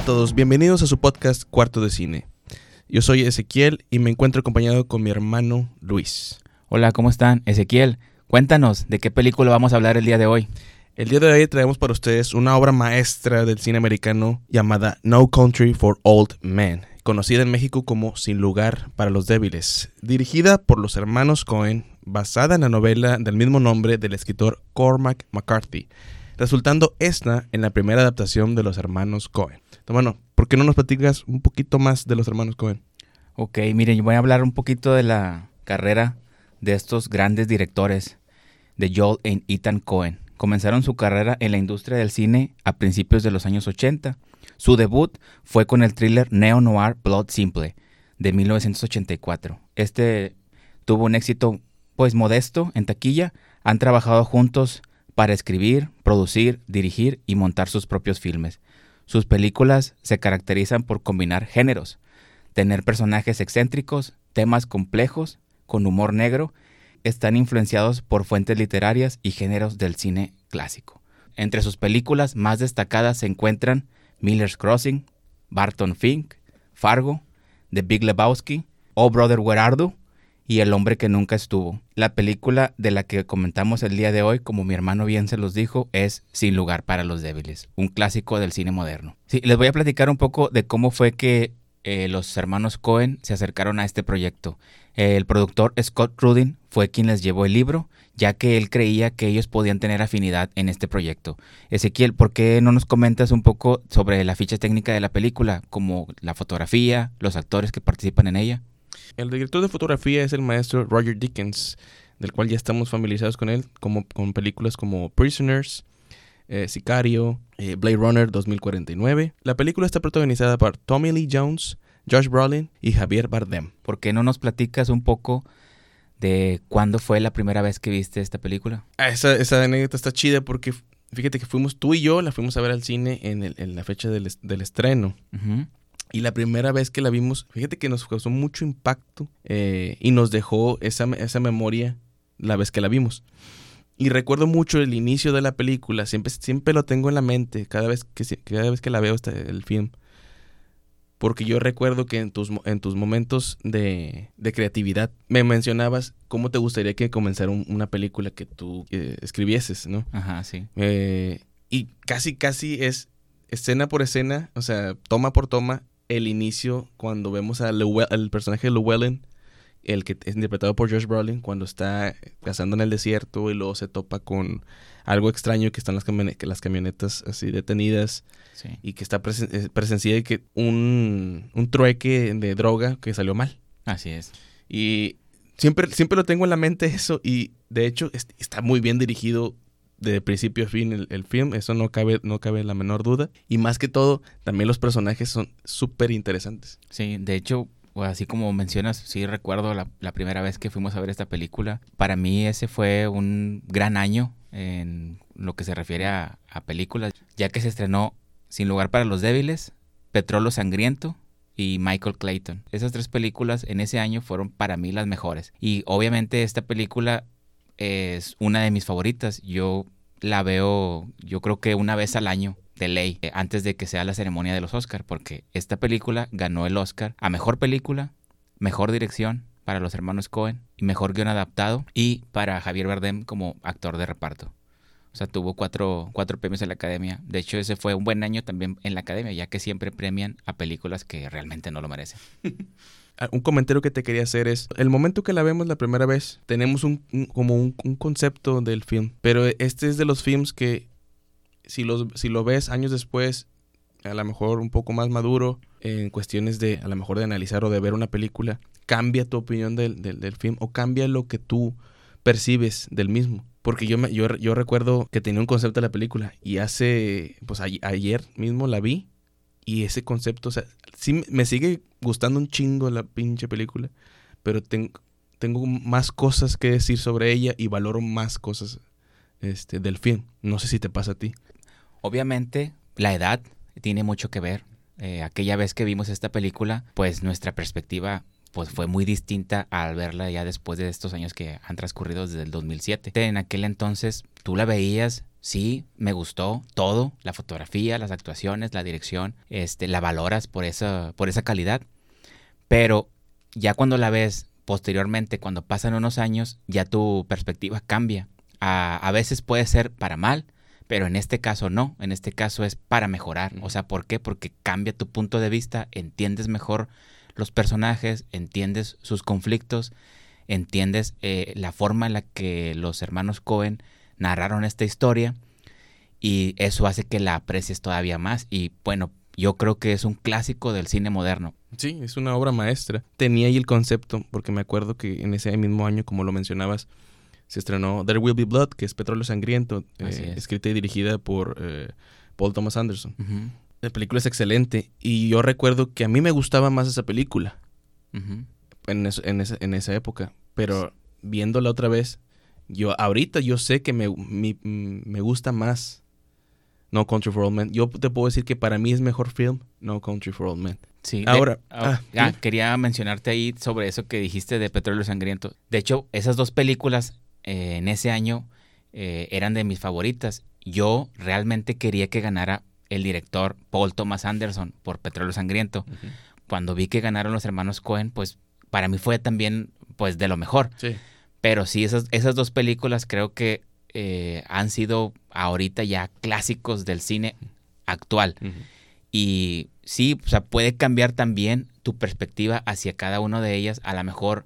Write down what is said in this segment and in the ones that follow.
Hola a todos, bienvenidos a su podcast Cuarto de Cine. Yo soy Ezequiel y me encuentro acompañado con mi hermano Luis. Hola, ¿cómo están? Ezequiel, cuéntanos, ¿de qué película vamos a hablar el día de hoy? El día de hoy traemos para ustedes una obra maestra del cine americano llamada No Country for Old Men, conocida en México como Sin lugar para los débiles, dirigida por los hermanos Cohen, basada en la novela del mismo nombre del escritor Cormac McCarthy, resultando esta en la primera adaptación de los hermanos Cohen. Bueno, ¿por qué no nos platicas un poquito más de los hermanos Cohen? Ok, miren, yo voy a hablar un poquito de la carrera de estos grandes directores, de Joel y Ethan Cohen. Comenzaron su carrera en la industria del cine a principios de los años 80. Su debut fue con el thriller neo-noir Blood Simple de 1984. Este tuvo un éxito pues modesto en taquilla. Han trabajado juntos para escribir, producir, dirigir y montar sus propios filmes. Sus películas se caracterizan por combinar géneros, tener personajes excéntricos, temas complejos, con humor negro están influenciados por fuentes literarias y géneros del cine clásico. Entre sus películas más destacadas se encuentran Miller's Crossing, Barton Fink, Fargo, The Big Lebowski, Oh Brother Where y El hombre que nunca estuvo. La película de la que comentamos el día de hoy, como mi hermano bien se los dijo, es Sin lugar para los débiles, un clásico del cine moderno. Sí, les voy a platicar un poco de cómo fue que eh, los hermanos Cohen se acercaron a este proyecto. el productor Scott Rudin fue quien les llevó el libro, ya que él creía que ellos podían tener afinidad en este proyecto. Ezequiel, ¿por qué no nos comentas un poco sobre la ficha técnica de la película, como la fotografía, los actores que participan en ella? El director de fotografía es el maestro Roger Dickens, del cual ya estamos familiarizados con él, como con películas como Prisoners, eh, Sicario, eh, Blade Runner 2049. La película está protagonizada por Tommy Lee Jones, Josh Brolin y Javier Bardem. ¿Por qué no nos platicas un poco de cuándo fue la primera vez que viste esta película? Ah, esa, esa anécdota está chida porque fíjate que fuimos tú y yo, la fuimos a ver al cine en, la fecha del, estreno. Y la primera vez que la vimos, fíjate que nos causó mucho impacto eh, y nos dejó esa, esa memoria la vez que la vimos. Y recuerdo mucho el inicio de la película, siempre, siempre lo tengo en la mente cada vez que, cada vez que la veo este, el film. Porque yo recuerdo que en tus, en tus momentos de, creatividad me mencionabas cómo te gustaría que comenzara una película que tú eh, escribieses, ¿no? Ajá, sí. Eh, y casi, casi es escena por escena, o sea, toma por toma, el inicio cuando vemos al personaje de Llewellyn el que es interpretado por Josh Brolin, cuando está cazando en el desierto y luego se topa con algo extraño que están las, las camionetas así detenidas y que está eh, presencia de que un, un trueque de droga que salió mal. Así es. Y siempre, siempre lo tengo en la mente eso y de hecho está muy bien dirigido de principio a fin el, el, film, eso no cabe, no cabe la menor duda. Y más que todo, también los personajes son súper interesantes. Sí, de hecho, así como mencionas, sí recuerdo la, primera vez que fuimos a ver esta película. Para mí ese fue un gran año en lo que se refiere a, películas, ya que se estrenó Sin lugar para los débiles, Petróleo Sangriento y Michael Clayton. Esas tres películas en ese año fueron para mí las mejores. Y obviamente esta película es una de mis favoritas. Yo la veo, yo creo que una vez al año de ley eh, antes de que sea la ceremonia de los Oscars, porque esta película ganó el Oscar a mejor película, mejor dirección para los hermanos Cohen y mejor guion adaptado y para Javier Bardem como actor de reparto. O sea, tuvo cuatro, cuatro premios en la academia. De hecho, ese fue un buen año también en la academia, ya que siempre premian a películas que realmente no lo merecen. Un comentario que te quería hacer es, el momento que la vemos la primera vez, tenemos un, como un, concepto del film, pero este es de los films que si, si lo ves años después, a lo mejor un poco más maduro, en cuestiones de, a lo mejor de analizar o de ver una película, cambia tu opinión del, del, film o cambia lo que tú percibes del mismo. Porque yo, me, yo, yo recuerdo que tenía un concepto de la película y hace, pues ayer mismo la vi y ese concepto, o sea, sí me sigue gustando un chingo la pinche película, pero tengo, tengo más cosas que decir sobre ella y valoro más cosas este, del film. No sé si te pasa a ti. Obviamente, la edad tiene mucho que ver. Eh, aquella vez que vimos esta película, pues nuestra perspectiva pues fue muy distinta al verla ya después de estos años que han transcurrido desde el 2007. En aquel entonces tú la veías, sí, me gustó todo, la fotografía, las actuaciones, la dirección, este, la valoras por esa, por esa calidad, pero ya cuando la ves posteriormente, cuando pasan unos años, ya tu perspectiva cambia. A, a veces puede ser para mal, pero en este caso no, en este caso es para mejorar. O sea, ¿por qué? Porque cambia tu punto de vista, entiendes mejor los personajes, entiendes sus conflictos, entiendes eh, la forma en la que los hermanos Cohen narraron esta historia y eso hace que la aprecies todavía más y bueno, yo creo que es un clásico del cine moderno. Sí, es una obra maestra. Tenía ahí el concepto, porque me acuerdo que en ese mismo año, como lo mencionabas, se estrenó There Will Be Blood, que es Petróleo Sangriento, eh, escrita y dirigida por eh, Paul Thomas Anderson. La película es excelente y yo recuerdo que a mí me gustaba más esa película en, esa, época, pero viéndola otra vez, yo ahorita yo sé que me, me gusta más No Country for Old Men. Yo te puedo decir que para mí es mejor film No Country for Old Men. Sí, ahora ah, ah, quería mencionarte ahí sobre eso que dijiste de Petróleo Sangriento. De hecho, esas dos películas eh, en ese año eh, eran de mis favoritas. Yo realmente quería que ganara el director Paul Thomas Anderson por Petróleo Sangriento. Cuando vi que ganaron los hermanos Cohen, pues para mí fue también pues de lo mejor. Pero sí, esas, esas dos películas creo que eh, han sido ahorita ya clásicos del cine actual. Y sí, o sea, puede cambiar también tu perspectiva hacia cada una de ellas. A lo mejor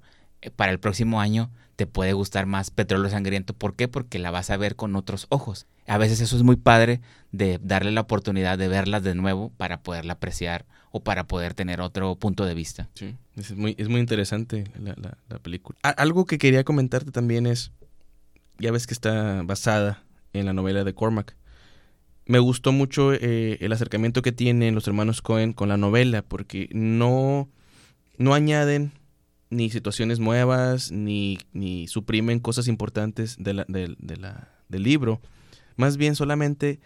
para el próximo año te puede gustar más Petróleo Sangriento. ¿Por qué? Porque la vas a ver con otros ojos. A veces eso es muy padre de darle la oportunidad de verlas de nuevo para poderla apreciar o para poder tener otro punto de vista. Sí, es muy, es muy interesante la, película. algo que quería comentarte también es, ya ves que está basada en la novela de Cormac. Me gustó mucho eh, el acercamiento que tienen los hermanos Cohen con la novela, porque no, no añaden ni situaciones nuevas, ni, ni suprimen cosas importantes de la, del libro. Más bien solamente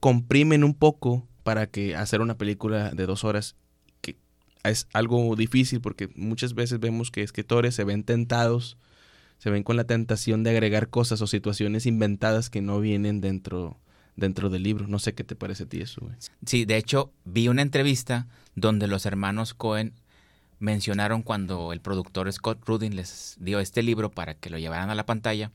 comprimen un poco para que hacer una película de dos horas, que es algo difícil porque muchas veces vemos que escritores se ven tentados, se ven con la tentación de agregar cosas o situaciones inventadas que no vienen dentro, dentro del libro. No sé qué te parece a ti eso. Sí, de hecho vi una entrevista donde los hermanos Cohen mencionaron cuando el productor Scott Rudin les dio este libro para que lo llevaran a la pantalla,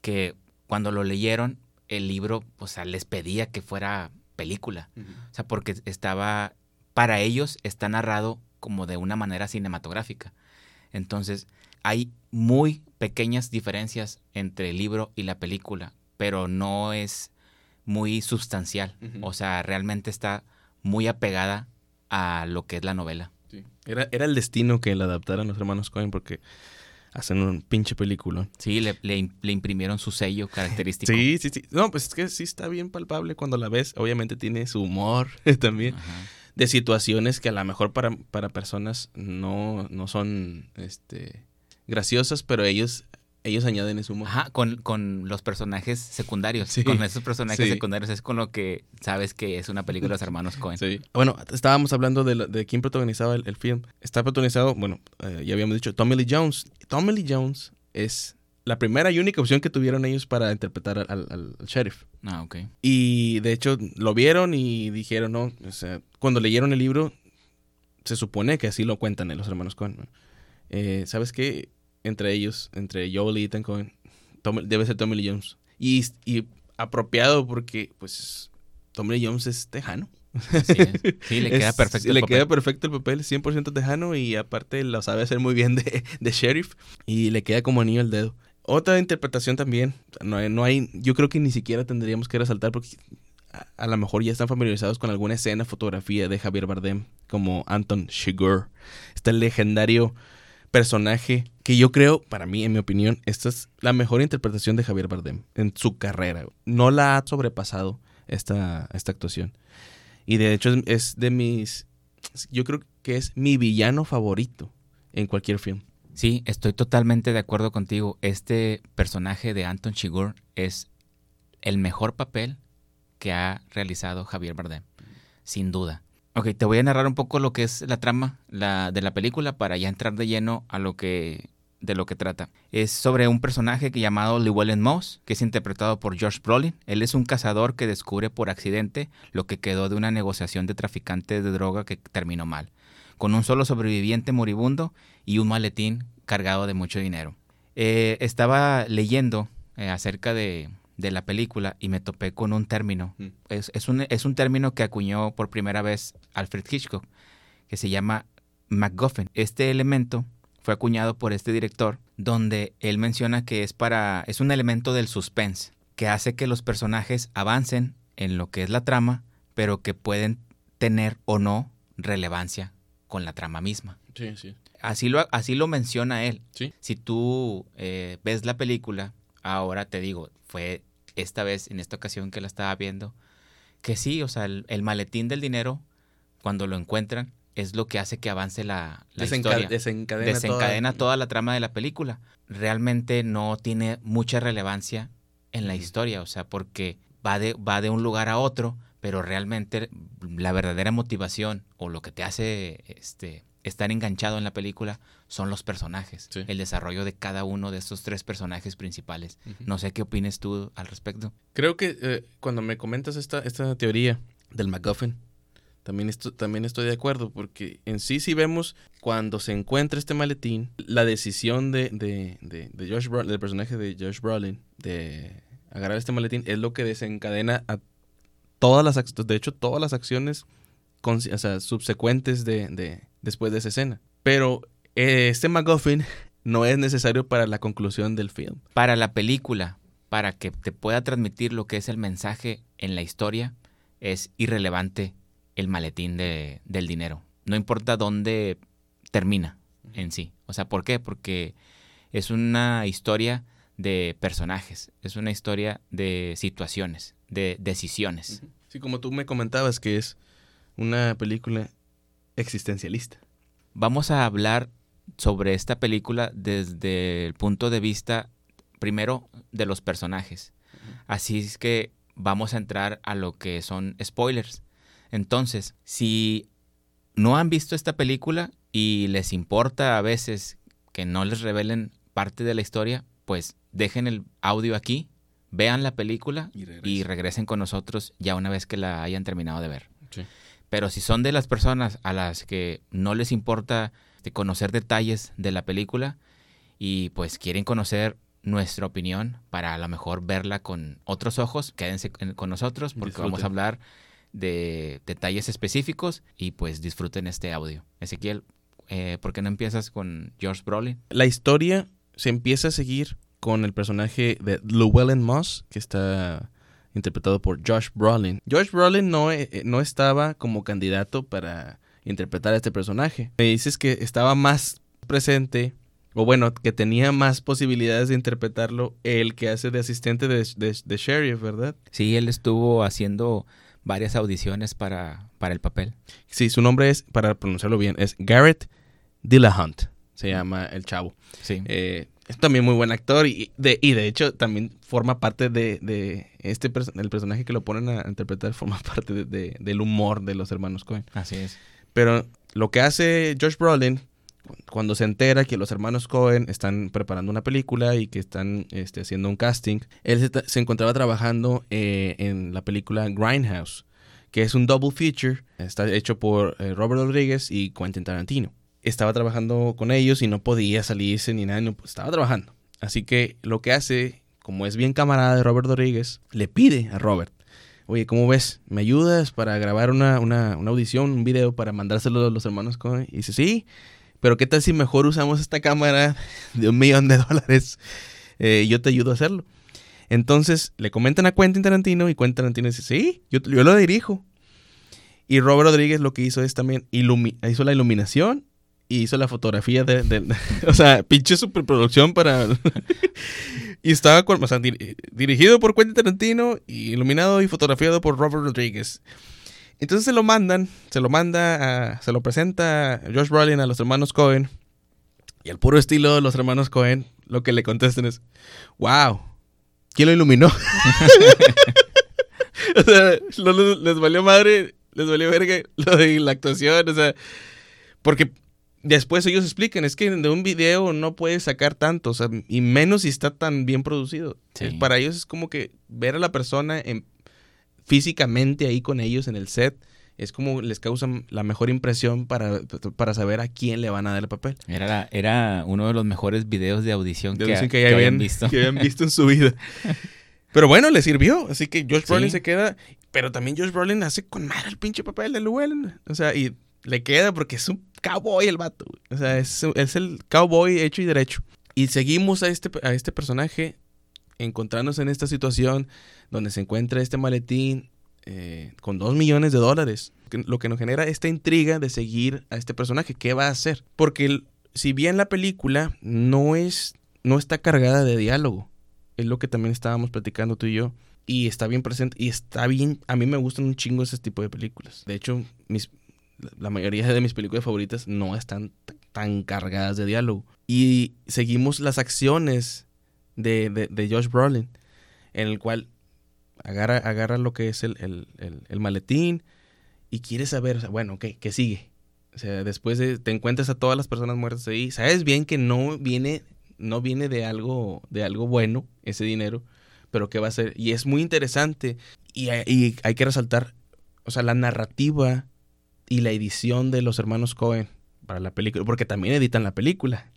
que cuando lo leyeron, el libro, o sea, les pedía que fuera película. O sea, porque estaba, para ellos está narrado como de una manera cinematográfica. Entonces, hay muy pequeñas diferencias entre el libro y la película, pero no es muy sustancial. O sea, realmente está muy apegada a lo que es la novela. Era, era el destino que la adaptaran los hermanos Cohen porque hacen un pinche película. Sí, le, le, imprimieron su sello característico. sí, sí, sí. No, pues es que sí está bien palpable cuando la ves. Obviamente tiene su humor también. De situaciones que a lo mejor para, para personas no, no son este, graciosas, pero ellos ellos añaden ese humor. Ajá, con, con los personajes secundarios. Con esos personajes secundarios es con lo que sabes que es una película de los hermanos Cohen. Sí. Bueno, estábamos hablando de, de quién protagonizaba el, film. Está protagonizado, bueno, eh, ya habíamos dicho, Tommy Lee Jones. Tommy Lee Jones es la primera y única opción que tuvieron ellos para interpretar al, al, sheriff. Ah, ok. Y de hecho lo vieron y dijeron, no, o sea, cuando leyeron el libro, se supone que así lo cuentan los hermanos Cohen. Eh, ¿Sabes qué? Entre ellos, entre Joel y Ethan Cohen, debe ser Tommy Lee Jones. Y, y, apropiado porque, pues, Tommy Lee Jones es tejano. Sí, le queda perfecto el Le queda perfecto el papel, 100% tejano y aparte lo sabe hacer muy bien de, de, sheriff y le queda como anillo al dedo. Otra interpretación también, no hay, no hay, yo creo que ni siquiera tendríamos que resaltar porque a, a, lo mejor ya están familiarizados con alguna escena, fotografía de Javier Bardem como Anton Chigurh, este legendario personaje que yo creo, para mí, en mi opinión, esta es la mejor interpretación de Javier Bardem en su carrera. No la ha sobrepasado esta, esta actuación. Y de hecho es, de mis, yo creo que es mi villano favorito en cualquier film. Sí, estoy totalmente de acuerdo contigo. Este personaje de Anton Chigurh es el mejor papel que ha realizado Javier Bardem, sin duda. Ok, te voy a narrar un poco lo que es la trama de la película para ya entrar de lleno a lo que de lo que trata. Es sobre un personaje llamado Llewellyn Moss, que es interpretado por George Brolin. Él es un cazador que descubre por accidente lo que quedó de una negociación de traficantes de droga que terminó mal, con un solo sobreviviente moribundo y un maletín cargado de mucho dinero. Eh, estaba leyendo eh, acerca de, de la película y me topé con un término. Mm. Es, es un, es un término que acuñó por primera vez Alfred Hitchcock, que se llama MacGuffin. Este elemento fue acuñado por este director, donde él menciona que es para. es un elemento del suspense, que hace que los personajes avancen en lo que es la trama, pero que pueden tener o no relevancia con la trama misma. Sí, sí. Así lo, así lo menciona él. Sí. Si tú eh, ves la película, ahora te digo, fue esta vez, en esta ocasión que la estaba viendo, que sí, o sea, el, el maletín del dinero, cuando lo encuentran, es lo que hace que avance la, la Desenca- historia. desencadena, Desencadena toda- toda la trama de la película. Realmente no tiene mucha relevancia en la historia, o sea, porque va de, va de un lugar a otro, pero realmente la verdadera motivación o lo que te hace este, estar enganchado en la película son los personajes, Sí. el desarrollo de cada uno de estos tres personajes principales. No sé qué opines tú al respecto. Creo que eh, cuando me comentas esta, esta teoría del MacGuffin, también, esto, también estoy de acuerdo, porque en sí sí vemos cuando se encuentra este maletín, la decisión de, de, de, de Josh Brolin, del personaje de Josh Brolin, de agarrar este maletín, es lo que desencadena a todas las acciones, de hecho todas las acciones con- o sea, subsecuentes de- después de esa escena. Pero eh, este MacGuffin no es necesario para la conclusión del film. Para la película, para que te pueda transmitir lo que es el mensaje en la historia, es irrelevante el maletín de- del dinero. No importa dónde termina en sí. O sea, ¿por qué? Porque es una historia de personajes, es una historia de situaciones, de decisiones. Sí, como tú me comentabas que es una película existencialista. Vamos a hablar sobre esta película desde el punto de vista, primero, de los personajes. Así es que vamos a entrar a lo que son spoilers. Entonces, si no han visto esta película y les importa a veces que no les revelen parte de la historia, pues dejen el audio aquí, vean la película y regresen con nosotros ya una vez que la hayan terminado de ver. Sí. Pero si son de las personas a las que no les importa este, conocer detalles de la película y pues quieren conocer nuestra opinión para a lo mejor verla con otros ojos, quédense con nosotros porque vamos a hablar de detalles específicos y pues disfruten este audio. Ezequiel, eh, ¿por qué no empiezas con George Brolin? La historia se empieza a seguir con el personaje de Llewellyn Moss, que está interpretado por Josh Brolin. Josh Brolin no, eh, eh, no estaba como candidato para interpretar a este personaje. Me dices que estaba más presente, o bueno, que tenía más posibilidades de interpretarlo el que hace de asistente de, de, de sheriff, ¿verdad? Sí, él estuvo haciendo varias audiciones para, para el papel. Sí, su nombre es, para pronunciarlo bien, es Garrett Dillahunt. Se llama el chavo. Sí. Eh, es también muy buen actor y de, y de hecho también forma parte de, de este el personaje que lo ponen a interpretar forma parte de- de- del humor de los hermanos Cohen. Así es. Pero lo que hace Josh Brolin cu- cuando se entera que los hermanos Cohen están preparando una película y que están este, haciendo un casting, él se, encontraba trabajando eh, en la película Grindhouse, que es un double feature, está hecho por eh, Robert Rodriguez y Quentin Tarantino. Estaba trabajando con ellos y no podía salirse ni nada, no- estaba trabajando. Así que lo que hace, como es bien camarada de Robert Rodríguez, le pide a Robert, oye, ¿cómo ves? ¿Me ayudas para grabar una, una, una audición, un video para mandárselo a los hermanos? Y dice, sí, pero ¿qué tal si mejor usamos esta cámara de un millón de dólares? Eh, yo te ayudo a hacerlo. Entonces le comentan a Quentin Tarantino y Quentin Tarantino dice, sí, yo, yo lo dirijo. Y Robert Rodríguez lo que hizo es también, hizo la iluminación y hizo la fotografía de, de- o sea, pinche superproducción para... y estaba o sea, dir- dirigido por Quentin Tarantino, y iluminado y fotografiado por Robert Rodríguez. Entonces se lo mandan, se lo manda, a- se lo presenta Josh Brolin a los hermanos Cohen. Y al puro estilo de los hermanos Cohen, lo que le contestan es, wow, ¿quién lo iluminó? o sea, no les, les valió madre Les valió verga lo de la actuación, o sea, porque después ellos explican, es que de un video no puedes sacar tanto, o sea, y menos si está tan bien producido. Sí. Para ellos es como que ver a la persona en- físicamente ahí con ellos en el set, es como les causa la mejor impresión para, para saber a quién le van a dar el papel. Era, la- era uno de los mejores videos de audición De que, que ya habían visto. que habían visto en su vida. Pero bueno, le sirvió. Así que Josh Sí. Brolin se queda. Pero también Josh Brolin hace con madre el pinche papel de Llewellyn. O sea, y le queda porque es un cowboy el vato. O sea, es, es el cowboy hecho y derecho. Y seguimos a este, a este personaje encontrándose en esta situación donde se encuentra este maletín eh, con dos millones de dólares. Lo que nos genera esta intriga de seguir a este personaje. ¿Qué va a hacer? Porque si bien la película no es no está cargada de diálogo, es lo que también estábamos platicando tú y yo. Y está bien presente. Y está bien. A mí me gustan un chingo ese tipo de películas. De hecho, mis, la mayoría de mis películas favoritas no están tan cargadas de diálogo. Y seguimos las acciones de, de, de Josh Brolin, en el cual agarra, agarra lo que es el, el- el- maletín y quiere saber, o sea, bueno, ¿qué, ¿qué sigue? O sea, después de, te encuentras a todas las personas muertas ahí, sabes bien que no viene, no viene de algo, de algo bueno ese dinero, pero qué va a ser. Y es muy interesante y, y hay que resaltar, o sea, la narrativa y la edición de los hermanos Cohen para la película, porque también editan la película.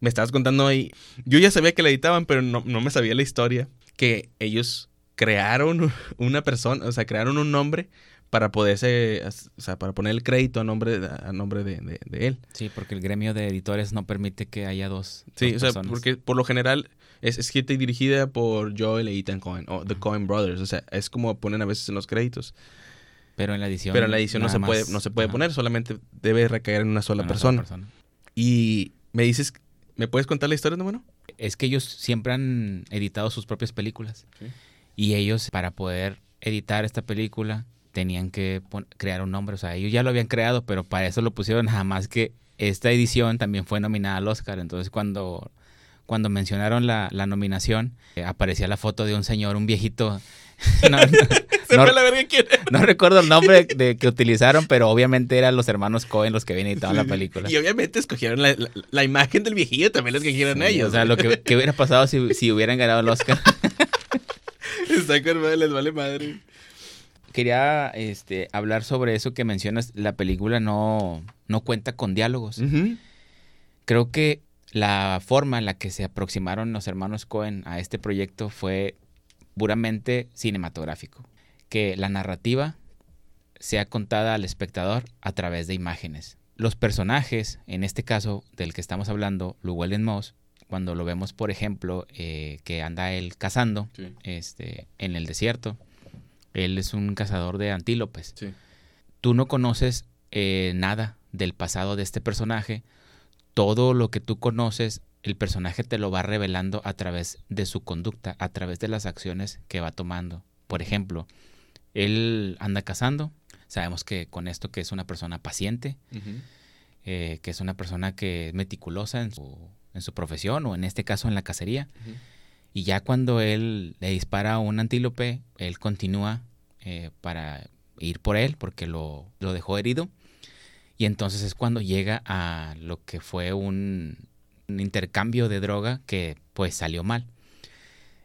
Me estabas contando ahí, yo ya sabía que la editaban, pero no, no me sabía la historia, que ellos crearon una persona, o sea, crearon un nombre para poderse, o sea, para poner el crédito a nombre, de- a nombre de, de- de él. Sí, porque el gremio de editores no permite que haya dos, Sí, dos o sea, personas. porque por lo general es escrita y dirigida por Joel e Ethan Cohen, o The Cohen Brothers, o sea, es como ponen a veces en los créditos. Pero en la edición. Pero en la edición no se puede, no se puede poner, solamente debe recaer en una sola una persona. Y me dices, ¿me puedes contar la historia, no bueno? Es que ellos siempre han editado sus propias películas. Sí. Y ellos, para poder editar esta película, tenían que crear un nombre. O sea, ellos ya lo habían creado, pero para eso lo pusieron. Nada más que esta edición también fue nominada al Oscar. Entonces, cuando, cuando mencionaron la, la nominación, eh, aparecía la foto de un señor, un viejito. No, no- Se no- fue la verga quién era. no recuerdo el nombre de, que utilizaron, pero obviamente eran los hermanos Cohen los que habían editado la película. Y obviamente escogieron la, la- la imagen del viejillo, también la escogieron Sí, ellos. O sea, lo que, que hubiera pasado si, si hubieran ganado el Oscar. Está con madre, les vale madre. Quería este, hablar sobre eso que mencionas. La película no, no cuenta con diálogos. Creo que la forma en la que se aproximaron los hermanos Cohen a este proyecto fue puramente cinematográfico. Que la narrativa sea contada al espectador a través de imágenes. Los personajes, en este caso del que estamos hablando, Llewellyn Moss, cuando lo vemos, por ejemplo, eh, que anda él cazando Sí, este, en el desierto, él es un cazador de antílopes. sí. Tú no conoces eh, nada del pasado de este personaje. Todo lo que tú conoces, el personaje te lo va revelando a través de su conducta, a través de las acciones que va tomando. Por ejemplo, él anda cazando. Sabemos que con esto que es una persona paciente, eh, que es una persona que es meticulosa en su, en su profesión o en este caso en la cacería. Y ya cuando él le dispara a un antílope, él continúa eh, para ir por él porque lo, lo dejó herido. Y entonces es cuando llega a lo que fue un intercambio de droga que pues salió mal.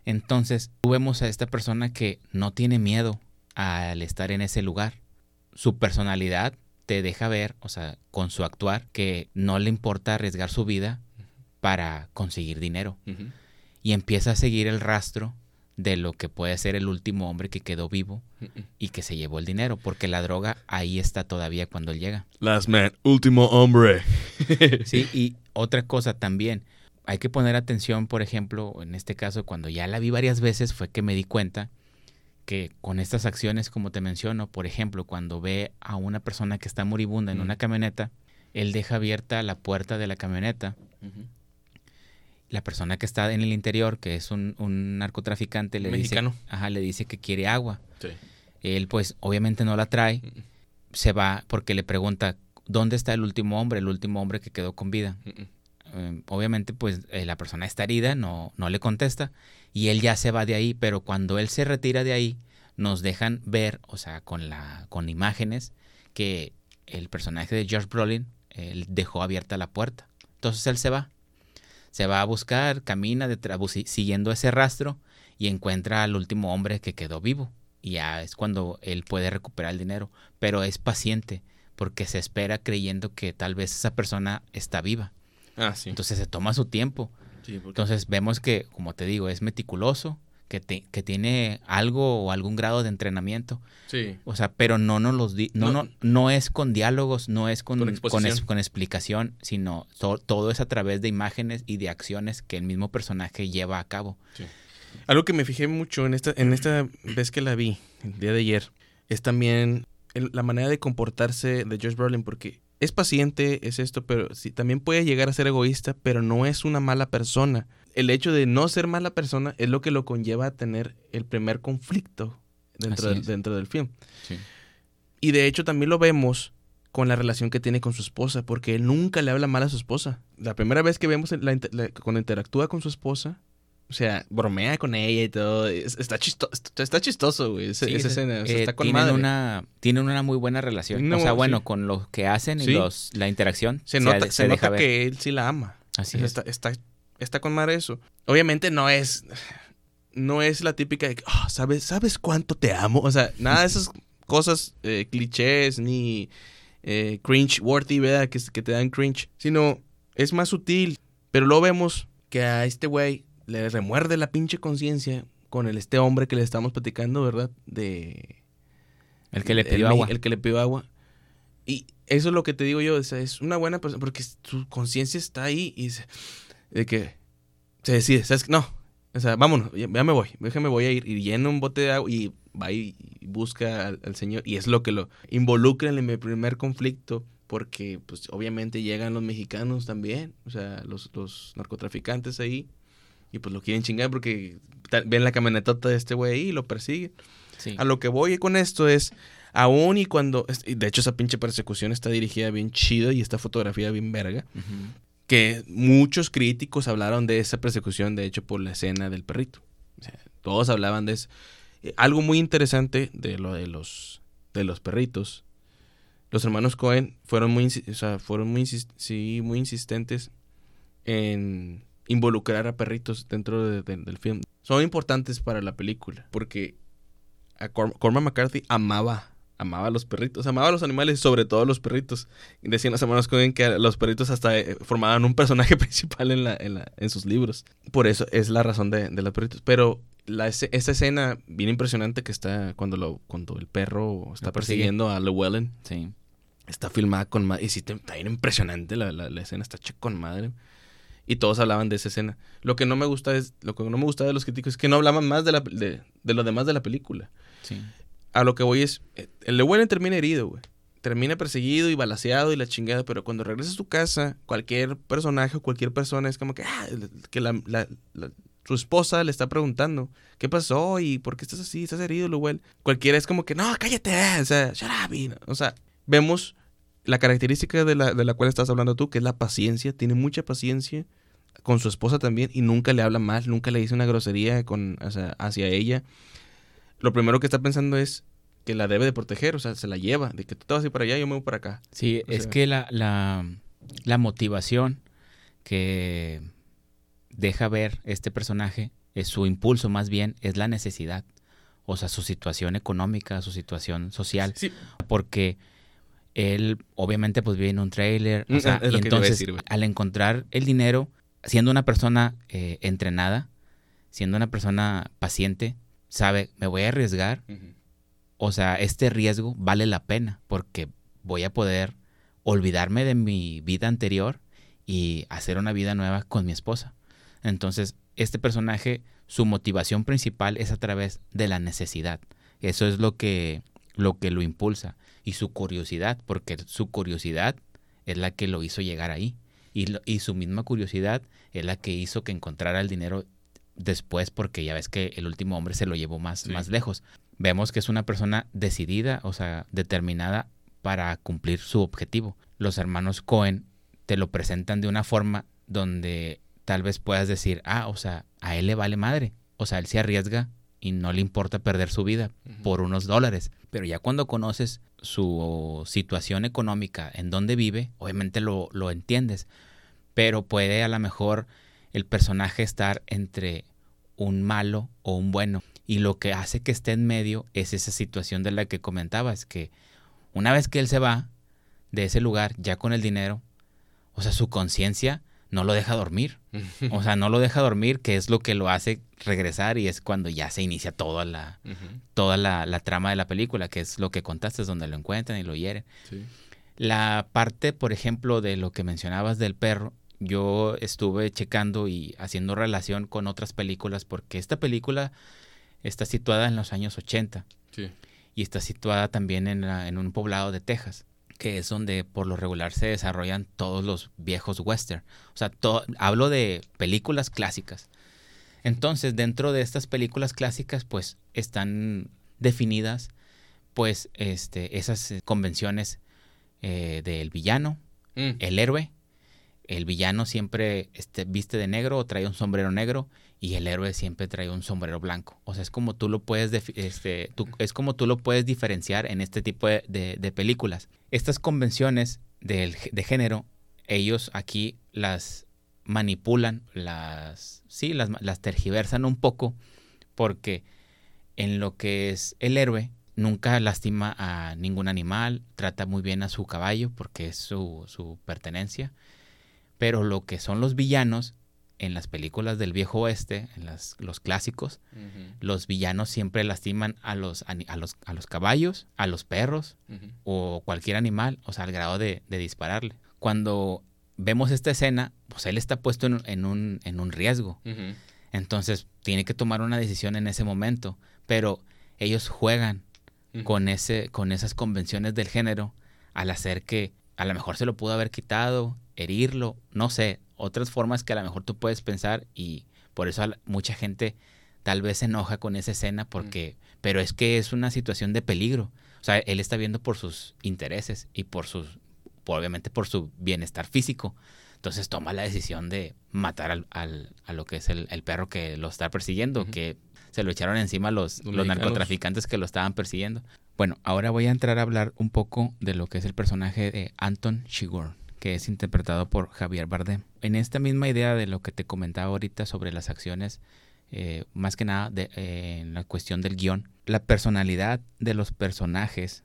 Entonces vemos a esta persona que no tiene miedo al estar en ese lugar. Su personalidad te deja ver, o sea, con su actuar, que no le importa arriesgar su vida para conseguir dinero y empieza a seguir el rastro de lo que puede ser el último hombre que quedó vivo y que se llevó el dinero, porque la droga ahí está todavía cuando él llega. Last man, último hombre. Sí, y otra cosa también, hay que poner atención, por ejemplo, en este caso, cuando ya la vi varias veces, fue que me di cuenta que con estas acciones, como te menciono, por ejemplo, cuando ve a una persona que está moribunda en una camioneta, él deja abierta la puerta de la camioneta la persona que está en el interior, que es un, un narcotraficante, le Mexicano. dice, ajá, le dice que quiere agua. Sí. Él, pues, obviamente no la trae, se va porque le pregunta, ¿dónde está el último hombre, el último hombre que quedó con vida? Eh, obviamente, pues, eh, la persona está herida, no, no le contesta, y él ya se va de ahí, pero cuando él se retira de ahí, nos dejan ver, o sea, con, la, con imágenes, que el personaje de George Brolin él dejó abierta la puerta. Entonces él se va. Se va a buscar, camina siguiendo ese rastro y encuentra al último hombre que quedó vivo. Y ya es cuando él puede recuperar el dinero. Pero es paciente porque se espera creyendo que tal vez esa persona está viva. Ah, sí. Entonces se toma su tiempo. Entonces vemos que, como te digo, es meticuloso, que, que tiene algo o algún grado de entrenamiento. Sí. O sea, pero no nos los di no, no, no, es con diálogos, no es con, con, con, explicación, sino todo es a través de imágenes y de acciones que el mismo personaje lleva a cabo. Sí. Algo que me fijé mucho en esta, en esta vez que la vi, el día de ayer, es también la manera de comportarse de Josh Brolin, porque es paciente, es esto, pero sí, también puede llegar a ser egoísta, pero no es una mala persona. El hecho de no ser mala persona es lo que lo conlleva a tener el primer conflicto dentro, del, dentro del film. Y de hecho también lo vemos con la relación que tiene con su esposa, porque él nunca le habla mal a su esposa. La primera vez que vemos cuando interactúa con su esposa, o sea, bromea con ella y todo. Está chistoso, está chistoso, güey, esa, escena. Eh, está con tienen Una, tienen una muy buena relación. o sea, bueno, con lo que hacen y los, la interacción. Se, nota, se, nota que él sí la ama. Así está, Está, está con madre eso. Obviamente no es... No es la típica de que, oh, ¿sabes, ¿sabes cuánto te amo? O sea, nada de esas cosas eh, clichés ni eh, cringe worthy, ¿verdad? Que, que te dan cringe. Sino es más sutil. Pero lo vemos que a este güey le remuerde la pinche conciencia con el, este hombre que le estamos platicando, ¿verdad? De... El que le pidió agua. El que le pidió agua. Y eso es lo que te digo yo, es una buena persona, porque su conciencia está ahí y se, de que se decide, ¿sabes? No, o sea, vámonos, ya, me voy, déjame voy a ir y llena un bote de agua y va y busca al, al, Señor. Y es lo que lo involucra en mi primer conflicto, porque pues obviamente llegan los mexicanos también, o sea, los, los narcotraficantes ahí y pues lo quieren chingar porque ven la camionetota de este güey ahí y lo persiguen. A lo que voy con esto es, aún y cuando, de hecho esa pinche persecución está dirigida bien chido y esta fotografía bien verga, que muchos críticos hablaron de esa persecución, de hecho, por la escena del perrito. todos hablaban de eso. Eh, algo muy interesante de lo de los, de los perritos. Los hermanos Cohen fueron muy, o sea, fueron muy, sí, muy insistentes en involucrar a perritos dentro del film. Son importantes para la película porque a Cormac McCarthy amaba amaba a los perritos, amaba a los animales, sobre todo a los perritos. Decían los hermanos Cohen que los perritos hasta eh, formaban un personaje principal en, la, en, la, en sus libros. Por eso es la razón de, de los perritos. Pero la, esa escena bien impresionante que está cuando, lo, cuando el perro está persiguiendo a Llewellyn. Sí. Está filmada con madre. Y sí, está bien impresionante la, la, la escena, está hecha con madre y todos hablaban de esa escena. Lo que no me gusta es, lo que no me gusta de los críticos es que no hablaban más de, la, de, de lo demás de la película. Sí. A lo que voy es, eh, el Llewellyn termina herido, güey. Termina perseguido y balaseado y la chingada, pero cuando regresa a su casa, cualquier personaje o cualquier persona es como que, ah, que la, la, su esposa le está preguntando, ¿qué pasó? ¿Y por qué estás así? ¿Estás herido, Llewellyn? Cualquiera es como que, no, cállate, o sea, shut up. O sea, vemos la característica de la, de la cual estás hablando tú, que es la paciencia, tiene mucha paciencia con su esposa también y nunca le habla mal, nunca le dice una grosería con, hacia ella. Lo primero que está pensando es que la debe de proteger, o sea, se la lleva, de que tú te vas a ir para allá yo me voy para acá. Sí, es que la, la, la motivación que deja ver este personaje, es su impulso más bien, es la necesidad. O sea, su situación económica, su situación social. Sí. Porque él obviamente pues vive en un trailer. O mm, sea, y entonces al encontrar el dinero, siendo una persona eh, entrenada, siendo una persona paciente, sabe, me voy a arriesgar. O sea, este riesgo vale la pena porque voy a poder olvidarme de mi vida anterior y hacer una vida nueva con mi esposa. Entonces, este personaje, su motivación principal es a través de la necesidad. Eso es lo que lo, que lo impulsa y su curiosidad, porque su curiosidad es la que lo hizo llegar ahí. Y, su misma curiosidad es la que hizo que encontrara el dinero después, porque ya ves que el último hombre se lo llevó más, más lejos. Vemos que es una persona decidida, o sea, determinada para cumplir su objetivo. Los hermanos Cohen te lo presentan de una forma donde tal vez puedas decir, ah, o sea, a él le vale madre. O sea, él se arriesga y no le importa perder su vida por unos dólares. Pero ya cuando conoces su situación económica, en donde vive, obviamente lo, lo entiendes. Pero puede a lo mejor el personaje estar entre un malo o un bueno. Y lo que hace que esté en medio es esa situación de la que comentabas, que una vez que él se va de ese lugar, ya con el dinero, o sea, su conciencia no lo deja dormir. O sea, no lo deja dormir, que es lo que lo hace regresar y es cuando ya se inicia toda la, toda la, la trama de la película, que es lo que contaste, es donde lo encuentran y lo hieren. Sí. La parte, por ejemplo, de lo que mencionabas del perro, yo estuve checando y haciendo relación con otras películas porque esta película está situada en los años 80 Sí. y está situada también en, la- en un poblado de Texas, que es donde por lo regular se desarrollan todos los viejos western. O sea, to- hablo de películas clásicas. Entonces, dentro de estas películas clásicas, pues están definidas, pues, este, esas eh, convenciones eh, del villano, Mm. el héroe. El villano siempre este, viste de negro o trae un sombrero negro y el héroe siempre trae un sombrero blanco. O sea, es como tú lo puedes, este, es como tú lo puedes diferenciar en este tipo de, películas. Estas convenciones de género, ellos aquí las manipulan, las, sí, las, las tergiversan un poco porque en lo que es el héroe, nunca lastima a ningún animal, trata muy bien a su caballo porque es su, su pertenencia. Pero lo que son los villanos, en las películas del viejo oeste, en las, los clásicos, los villanos siempre lastiman a los, a los, a los caballos, a los perros o cualquier animal, o sea, al grado de, de dispararle. Cuando vemos esta escena, pues él está puesto en, en un, en un riesgo. Entonces tiene que tomar una decisión en ese momento. Pero ellos juegan con, ese, con esas convenciones del género al hacer que a lo mejor se lo pudo haber quitado, herirlo, no sé, otras formas que a lo mejor tú puedes pensar y por eso mucha gente tal vez se enoja con esa escena porque, pero es que es una situación de peligro. O sea, él está viendo por sus intereses y por sus, obviamente por su bienestar físico. Entonces toma la decisión de matar al, al- a lo que es el, el perro que lo está persiguiendo, que se lo echaron encima los, Los narcotraficantes que lo estaban persiguiendo. Bueno, ahora voy a entrar a hablar un poco de lo que es el personaje de Anton Chigurh, que es interpretado por Javier Bardem. En esta misma idea de lo que te comentaba ahorita sobre las acciones, eh, más que nada de, eh, en la cuestión del guion, la personalidad de los personajes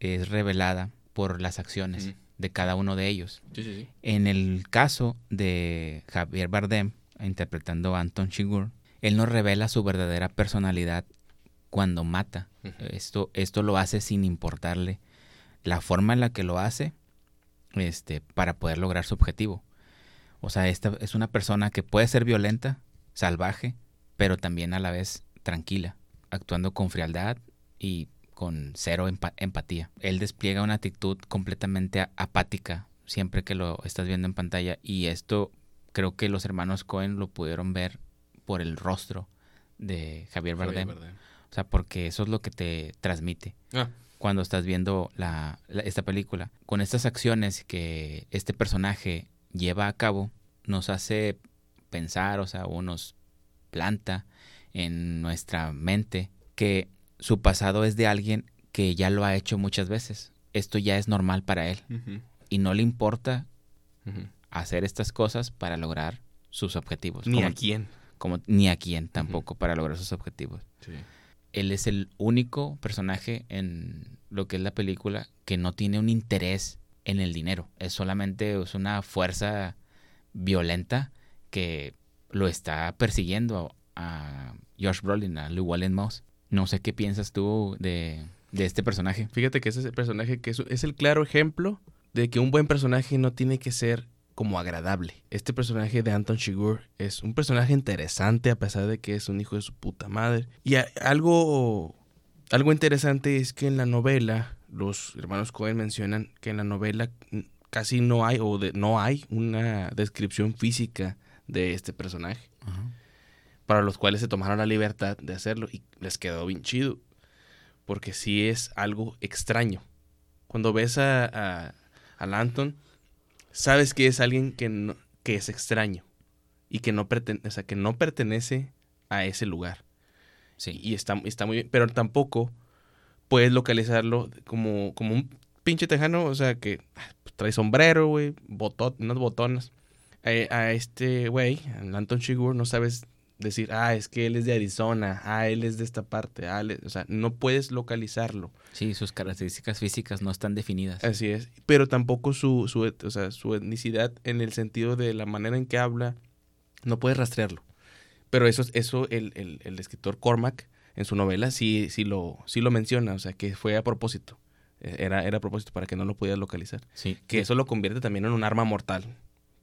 es revelada por las acciones de cada uno de ellos. Sí, sí, sí. En el caso de Javier Bardem, interpretando a Anton Chigurh, él nos revela su verdadera personalidad cuando mata. Esto, esto lo hace sin importarle la forma en la que lo hace este, para poder lograr su objetivo. O sea, esta es una persona que puede ser violenta, salvaje, pero también a la vez tranquila, actuando con frialdad y con cero empa- empatía. Él despliega una actitud completamente apática siempre que lo estás viendo en pantalla y esto creo que los hermanos Cohen lo pudieron ver por el rostro de Javier. Bardem. O sea, porque eso es lo que te transmite Ah, cuando estás viendo la, la- esta película. Con estas acciones que este personaje lleva a cabo, nos hace pensar, o sea, o nos planta en nuestra mente que su pasado es de alguien que ya lo ha hecho muchas veces. Esto ya es normal para él y no le importa hacer estas cosas para lograr sus objetivos. Ni como, a quién. como- ni a quién tampoco para lograr sus objetivos Sí. Él es el único personaje en lo que es la película que no tiene un interés en el dinero. Es solamente es una fuerza violenta que lo está persiguiendo a Josh Brolin, a Llewellyn Moss. No sé qué piensas tú de, este personaje. Fíjate que ese personaje que es el claro ejemplo de que un buen personaje no tiene que ser como agradable. Este personaje de Anton Chigurh es un personaje interesante a pesar de que es un hijo de su puta madre. Y a- algo, algo interesante es que en la novela, los hermanos Cohen mencionan que en la novela casi no hay o de- no hay una descripción física de este personaje. Para los cuales se tomaron la libertad de hacerlo y les quedó bien chido. Porque sí es algo extraño. Cuando ves a, a, Anton, sabes que es alguien que, no- que es extraño. Y que no, perten- o sea, que no pertenece a ese lugar. Sí. Y está, está muy bien, pero tampoco puedes localizarlo como, como un pinche tejano, o sea, que ah, pues, trae sombrero, güey, botón, unos botones. Eh, a este güey, al Anton Chigurh, no sabes decir, ah, es que él es de Arizona, ah, él es de esta parte, ah, él o sea, no puedes localizarlo. Sí, sus características físicas no están definidas. Así es. Pero tampoco su, su, o sea, su etnicidad en el sentido de la manera en que habla, no puedes rastrearlo. Pero eso, eso el, el, el escritor Cormac en su novela sí, sí, lo, sí lo menciona, o sea, que fue a propósito. Eh, Era, era a propósito para que no lo pudieras localizar. Sí. Que eso lo convierte también en un arma mortal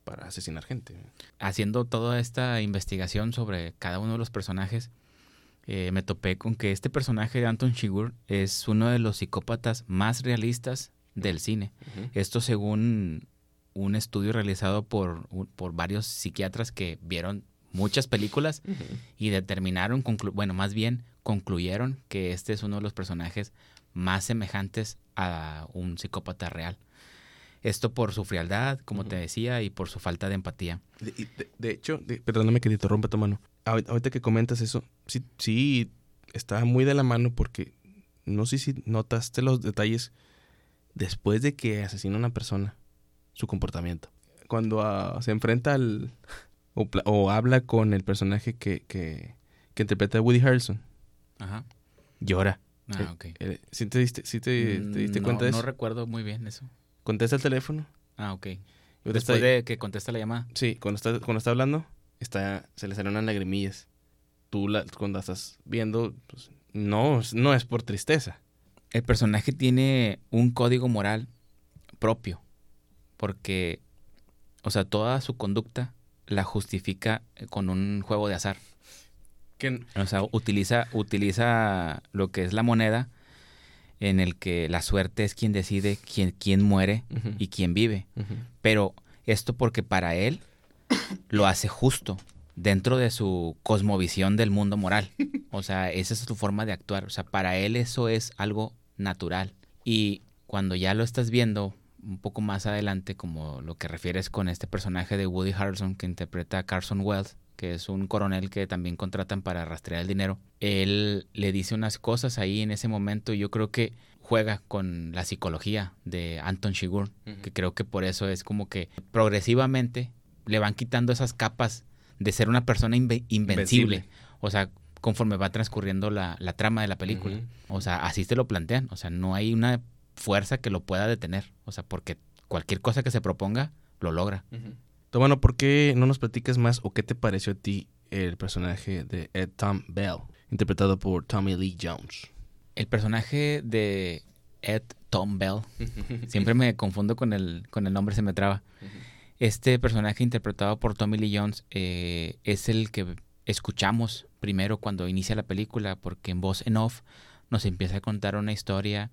para asesinar gente. haciendo toda esta investigación sobre cada uno de los personajes, eh, me topé con que este personaje de Anton Chigurh es uno de los psicópatas más realistas del cine. Esto según un estudio realizado por, por varios psiquiatras que vieron muchas películas y determinaron, bueno, más bien concluyeron que este es uno de los personajes más semejantes a un psicópata real. Esto por su frialdad, como te decía, y por su falta de empatía. De, y de- de hecho, de- perdóname que te interrumpa tu mano. Ahorita que comentas eso, sí, sí, está muy de la mano porque no sé si notaste los detalles después de que asesina a una persona, su comportamiento. Cuando ah, se enfrenta al... O, habla con el personaje que, que, que interpreta a Woody Harrelson, Ajá. llora. Ah, Eh, ok. Eh, ¿Sí te diste, sí te, te diste Mm, cuenta de eso? No recuerdo muy bien eso. Contesta el teléfono. Ah, ok. Después está- de que contesta la llamada. Sí, cuando está, cuando está hablando, está, se le salen unas lagrimillas. Tú la, cuando estás viendo, pues, no, no es por tristeza. El personaje tiene un código moral propio. Porque, o sea, toda su conducta la justifica con un juego de azar. Que, O sea, utiliza, utiliza lo que es la moneda en el que la suerte es quien decide quién, quién muere y quién vive. Pero esto porque para él lo hace justo dentro de su cosmovisión del mundo moral. O sea, esa es su forma de actuar. O sea, para él eso es algo natural. Y cuando ya lo estás viendo un poco más adelante, como lo que refieres con este personaje de Woody Harrelson que interpreta a Carson Wells, que es un coronel que también contratan para rastrear el dinero, él le dice unas cosas ahí en ese momento y yo creo que juega con la psicología de Anton Chigurh que creo que por eso es como que progresivamente le van quitando esas capas de ser una persona inve- invencible. Invencible. O sea, conforme va transcurriendo la, la trama de la película. O sea, así te lo plantean. O sea, no hay una fuerza que lo pueda detener. O sea, porque cualquier cosa que se proponga, lo logra. Tomano, ¿por qué no nos platicas más o qué te pareció a ti el personaje de Ed Tom Bell, interpretado por Tommy Lee Jones? El personaje de Ed Tom Bell, siempre me confundo con el, con el nombre, se me traba. Este personaje interpretado por Tommy Lee Jones eh, es el que escuchamos primero cuando inicia la película, porque en voz en off nos empieza a contar una historia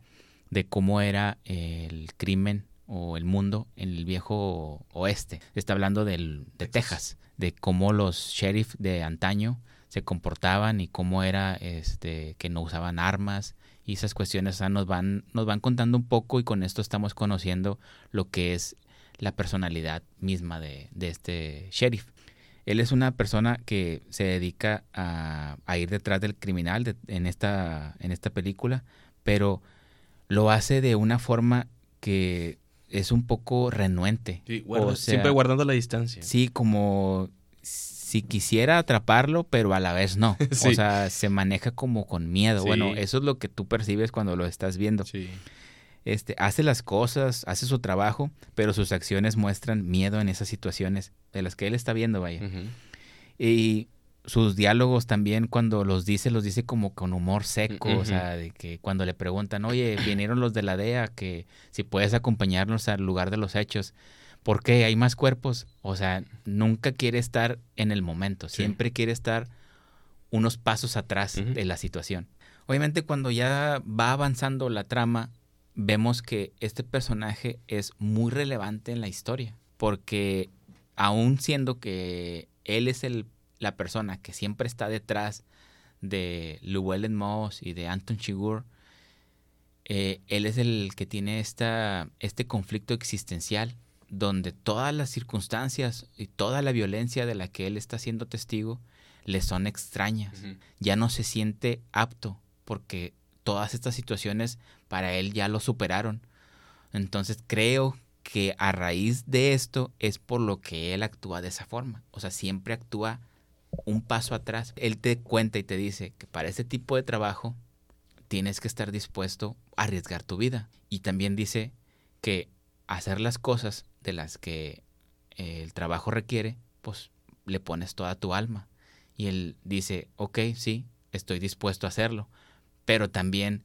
de cómo era el crimen o el mundo en el viejo oeste. Está hablando del, de Texas, de cómo los sheriff de antaño se comportaban y cómo era este que no usaban armas y esas cuestiones o sea, nos van nos van contando un poco y con esto estamos conociendo lo que es la personalidad misma de, de este sheriff. Él es una persona que se dedica a, a ir detrás del criminal de- en, esta, en esta película, pero lo hace de una forma que es un poco renuente. Sí, guarda- O sea, siempre guardando la distancia. Sí, como si quisiera atraparlo, pero a la vez no. Sí. O sea, se maneja como con miedo. Sí. Bueno, eso es lo que tú percibes cuando lo estás viendo. Sí. Este, hace las cosas, hace su trabajo, pero sus acciones muestran miedo en esas situaciones de las que él está viendo, vaya. Y sus diálogos también cuando los dice, los dice como con humor seco, o sea, de que cuando le preguntan, oye, vinieron los de la DEA, que si puedes acompañarnos al lugar de los hechos, ¿por qué hay más cuerpos? O sea, nunca quiere estar en el momento, Sí. siempre quiere estar unos pasos atrás de la situación. Obviamente cuando ya va avanzando la trama, vemos que este personaje es muy relevante en la historia, porque aún siendo que él es el, la persona que siempre está detrás de Llewellyn Moss y de Anton Chigurh, eh, él es el que tiene esta, este conflicto existencial donde todas las circunstancias y toda la violencia de la que él está siendo testigo le son extrañas. Ya no se siente apto porque todas estas situaciones para él ya lo superaron. Entonces creo que a raíz de esto es por lo que él actúa de esa forma. O sea, siempre actúa un paso atrás. Él te cuenta y te dice que para ese tipo de trabajo tienes que estar dispuesto a arriesgar tu vida. Y también dice que hacer las cosas de las que el trabajo requiere, pues le pones toda tu alma. Y él dice, ok, sí, estoy dispuesto a hacerlo. Pero también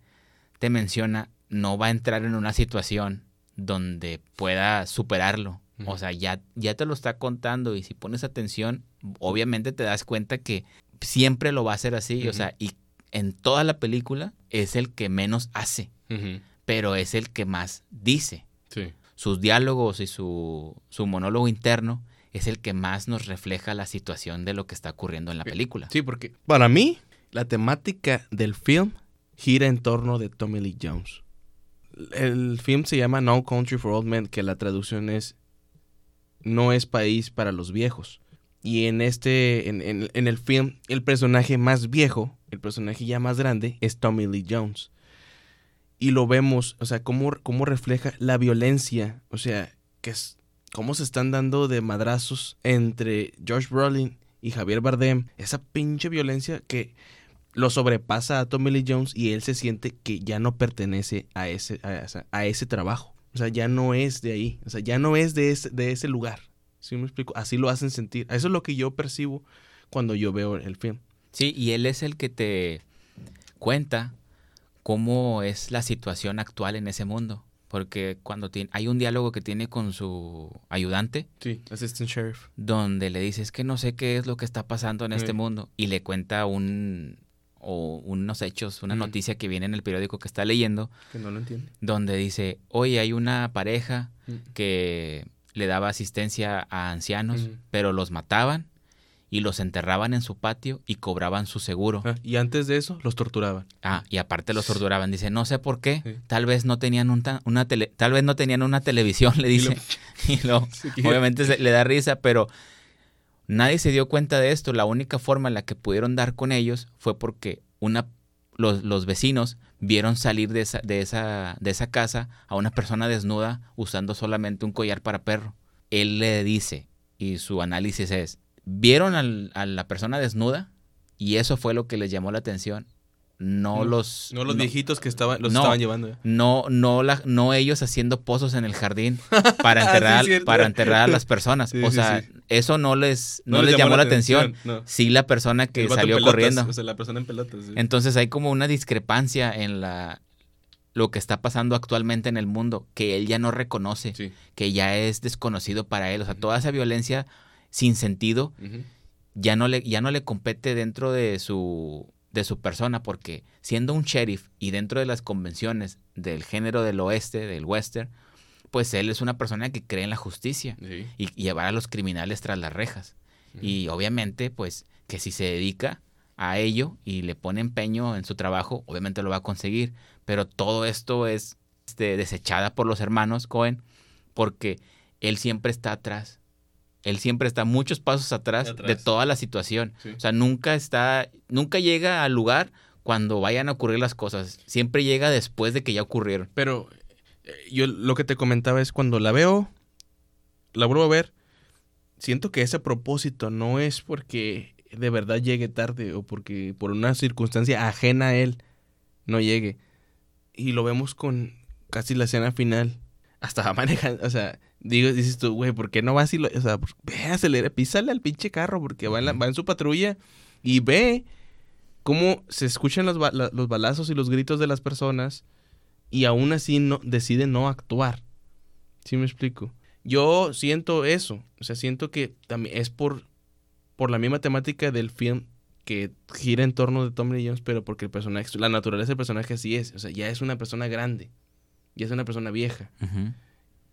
te menciona, no va a entrar en una situación donde pueda superarlo. O sea, ya, ya te lo está contando y si pones atención, obviamente te das cuenta que siempre lo va a hacer así. O sea, y en toda la película es el que menos hace, pero es el que más dice. Sus diálogos y su, su monólogo interno es el que más nos refleja la situación de lo que está ocurriendo en la película. Sí, porque para mí la temática del film gira en torno de Tommy Lee Jones. El film se llama No Country for Old Men, que la traducción es No es país para los viejos. Y en este, en, en, el film, el personaje más viejo, el personaje ya más grande, es Tommy Lee Jones. Y lo vemos, o sea, cómo, cómo refleja la violencia, o sea, que es, cómo se están dando de madrazos entre George Brolin y Javier Bardem. Esa pinche violencia que lo sobrepasa a Tommy Lee Jones y él se siente que ya no pertenece a ese, a, ese trabajo. O sea, ya no es de ahí. O sea, ya no es de ese, de ese lugar. ¿Sí me explico? Así lo hacen sentir. Eso es lo que yo percibo cuando yo veo el film. Sí, y él es el que te cuenta cómo es la situación actual en ese mundo. Porque cuando tiene, hay un diálogo que tiene con su ayudante. Sí, assistant sheriff. Donde le dice, es que no sé qué es lo que está pasando en este mundo. Y le cuenta un, o unos hechos, una noticia que viene en el periódico que está leyendo. Que no lo entiende. Donde dice, oye, hay una pareja que le daba asistencia a ancianos, pero los mataban y los enterraban en su patio y cobraban su seguro. Ah, y antes de eso los torturaban. Ah, y aparte los torturaban. Dice, no sé por qué, tal vez no tenían una tele, tal vez no tenían una televisión, le dice. Y, lo, obviamente le da risa, pero nadie se dio cuenta de esto. La única forma en la que pudieron dar con ellos fue porque una los, los, vecinos vieron salir de esa, de, esa, de esa casa a una persona desnuda usando solamente un collar para perro. Él le dice, y su análisis es, vieron a la persona desnuda y eso fue lo que les llamó la atención. No, los no los viejitos que estaban los estaban llevando. No no la, no ellos haciendo pozos en el jardín para enterrar para enterrar a las personas. o sea, eso no les no, les llamó, la atención. Sí la persona que salió corriendo. O sea, la persona en pelotas. Entonces hay como una discrepancia en la lo que está pasando actualmente en el mundo que él ya no reconoce, que ya es desconocido para él, o sea, toda esa violencia sin sentido, ya, no le, ya no le compete dentro de su, de su persona, porque siendo un sheriff y dentro de las convenciones del género del oeste, del western, pues él es una persona que cree en la justicia y, llevar a los criminales tras las rejas. Y obviamente, pues, que si se dedica a ello y le pone empeño en su trabajo, obviamente lo va a conseguir. Pero todo esto es este, desechada por los hermanos Cohen porque él siempre está atrás él siempre está muchos pasos atrás, de toda la situación. O sea, nunca está, nunca llega al lugar cuando vayan a ocurrir las cosas. Siempre llega después de que ya ocurrieron. Pero yo lo que te comentaba es cuando la veo, la vuelvo a ver, siento que ese propósito no es porque de verdad llegue tarde o porque por una circunstancia ajena a él no llegue. Y lo vemos con casi la escena final. Hasta manejando, o sea, digo, dices tú, güey, ¿por qué no vas y lo, o sea, ve, acelera, písale al pinche carro porque va en, va en su patrulla y ve cómo se escuchan los, los, balazos y los gritos de las personas y aún así no, decide no actuar. ¿Sí me explico? Yo siento eso, o sea, siento que también es por, por la misma temática del film que gira en torno de Tom Lee Jones, pero porque el personaje, la naturaleza del personaje así es, o sea, ya es una persona grande, ya es una persona vieja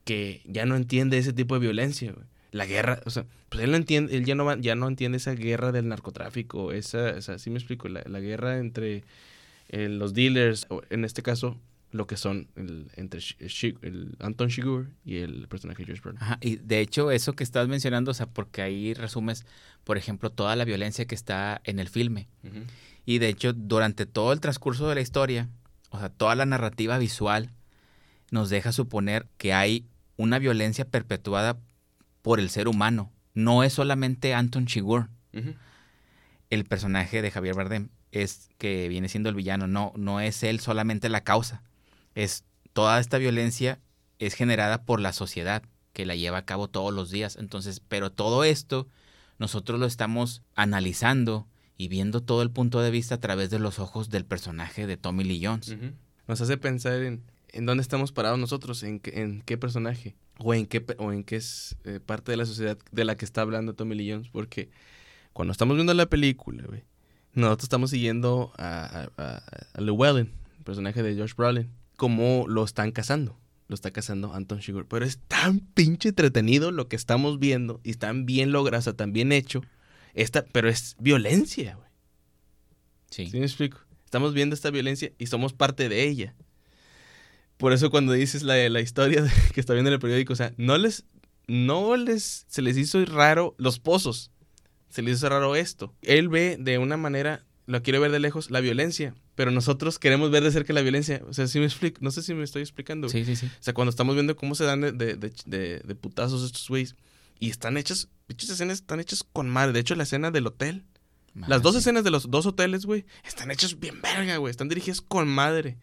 que ya no entiende ese tipo de violencia, La guerra, o sea, pues él no entiende, él ya no, ya no entiende esa guerra del narcotráfico, esa, o sea, sí me explico, la, guerra entre eh, los dealers, en este caso, lo que son el, entre el Anton Chigurh y el personaje Josh Brolin. Ajá, y de hecho eso que estás mencionando, o sea, porque ahí resumes, por ejemplo, toda la violencia que está en el filme. Y de hecho, durante todo el transcurso de la historia, o sea, toda la narrativa visual nos deja suponer que hay una violencia perpetuada por el ser humano. No es solamente Anton Chigurh. El personaje de Javier Bardem es que viene siendo el villano. No, no es él solamente la causa es toda esta violencia es generada por la sociedad que la lleva a cabo todos los días. Entonces, pero todo esto nosotros lo estamos analizando y viendo todo el punto de vista a través de los ojos del personaje de Tommy Lee Jones. Nos hace pensar en, en, dónde estamos parados nosotros, en, en qué personaje o en qué, o en qué es eh, parte de la sociedad de la que está hablando Tommy Lee Jones. Porque cuando estamos viendo la película, nosotros estamos siguiendo a, a, Llewellyn, el personaje de Josh Brolin cómo lo están cazando. Lo está cazando Anton Chigurh. Pero es tan pinche entretenido lo que estamos viendo y tan bien logrado, tan bien hecho. Esta, pero es violencia, güey. Sí. ¿Sí me explico? Estamos viendo esta violencia y somos parte de ella. Por eso cuando dices la, la historia que está viendo en el periódico, o sea, no les, no les, se les hizo raro los pozos. Se les hizo raro esto. Él ve de una manera, lo quiere ver de lejos, la violencia pero nosotros queremos ver de cerca la violencia. O sea, si me explico, no sé si me estoy explicando. Sí, sí, sí. O sea, cuando estamos viendo cómo se dan de, de, de, de putazos estos güeyes y están hechas, dichas escenas están hechas con madre. De hecho, la escena del hotel, las dos escenas de los dos hoteles, güey, están hechas bien verga, güey. Están dirigidas con madre.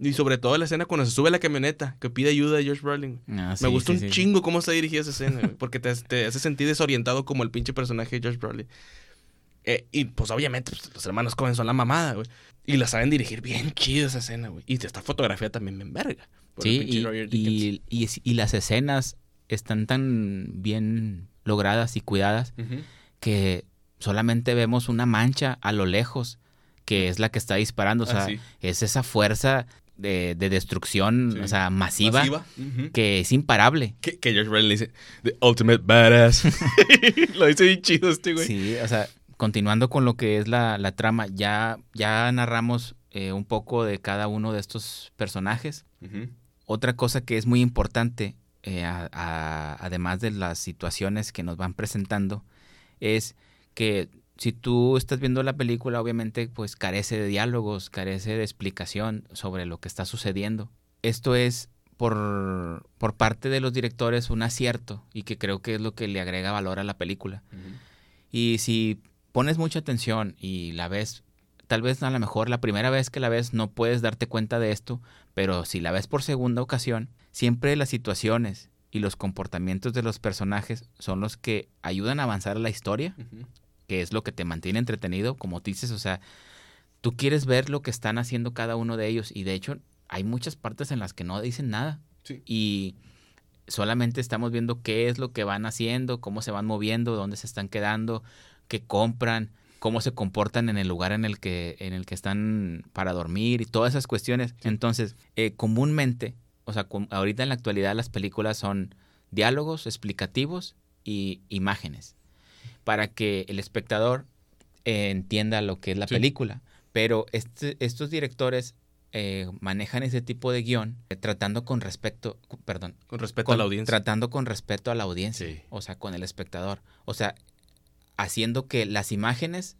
Y sobre todo la escena cuando se sube a la camioneta, que pide ayuda a George Brolin. Ah, me gusta un chingo cómo está dirigida esa escena, güey, porque te, te, hace sentir desorientado como el pinche personaje de George Brolin. Eh, y pues obviamente pues, los hermanos Cohen son la mamada, güey. Y la saben dirigir bien chido esa escena, güey. Y esta fotografía también me enverga. Sí, y, y, las escenas están tan bien logradas y cuidadas que solamente vemos una mancha a lo lejos que es la que está disparando. O sea, ah, es esa fuerza de, destrucción, o sea, masiva, que es imparable. Que, que George le dice, The Ultimate Badass. lo dice bien chido este güey. Sí, o sea, continuando con lo que es la, trama, ya, ya narramos eh, un poco de cada uno de estos personajes. Otra cosa que es muy importante, eh, además de las situaciones que nos van presentando, es que si tú estás viendo la película, obviamente, pues carece de diálogos, carece de explicación sobre lo que está sucediendo. Esto es por, por parte de los directores un acierto y que creo que es lo que le agrega valor a la película. Y si pones mucha atención y la ves, tal vez a lo mejor la primera vez que la ves no puedes darte cuenta de esto, pero si la ves por segunda ocasión, siempre las situaciones y los comportamientos de los personajes son los que ayudan a avanzar la historia, que es lo que te mantiene entretenido, como dices, o sea, tú quieres ver lo que están haciendo cada uno de ellos y de hecho hay muchas partes en las que no dicen nada. Y solamente estamos viendo qué es lo que van haciendo, cómo se van moviendo, dónde se están quedando, qué compran, cómo se comportan en el lugar en el que, en el que están para dormir y todas esas cuestiones. Entonces, eh, comúnmente, o sea, ahorita en la actualidad las películas son diálogos explicativos y imágenes para que el espectador eh, entienda lo que es la película. Pero este, estos directores eh, manejan ese tipo de guion tratando con respeto, perdón, con respeto a la audiencia. Tratando con respeto a la audiencia, o sea, con el espectador. O sea, haciendo que las imágenes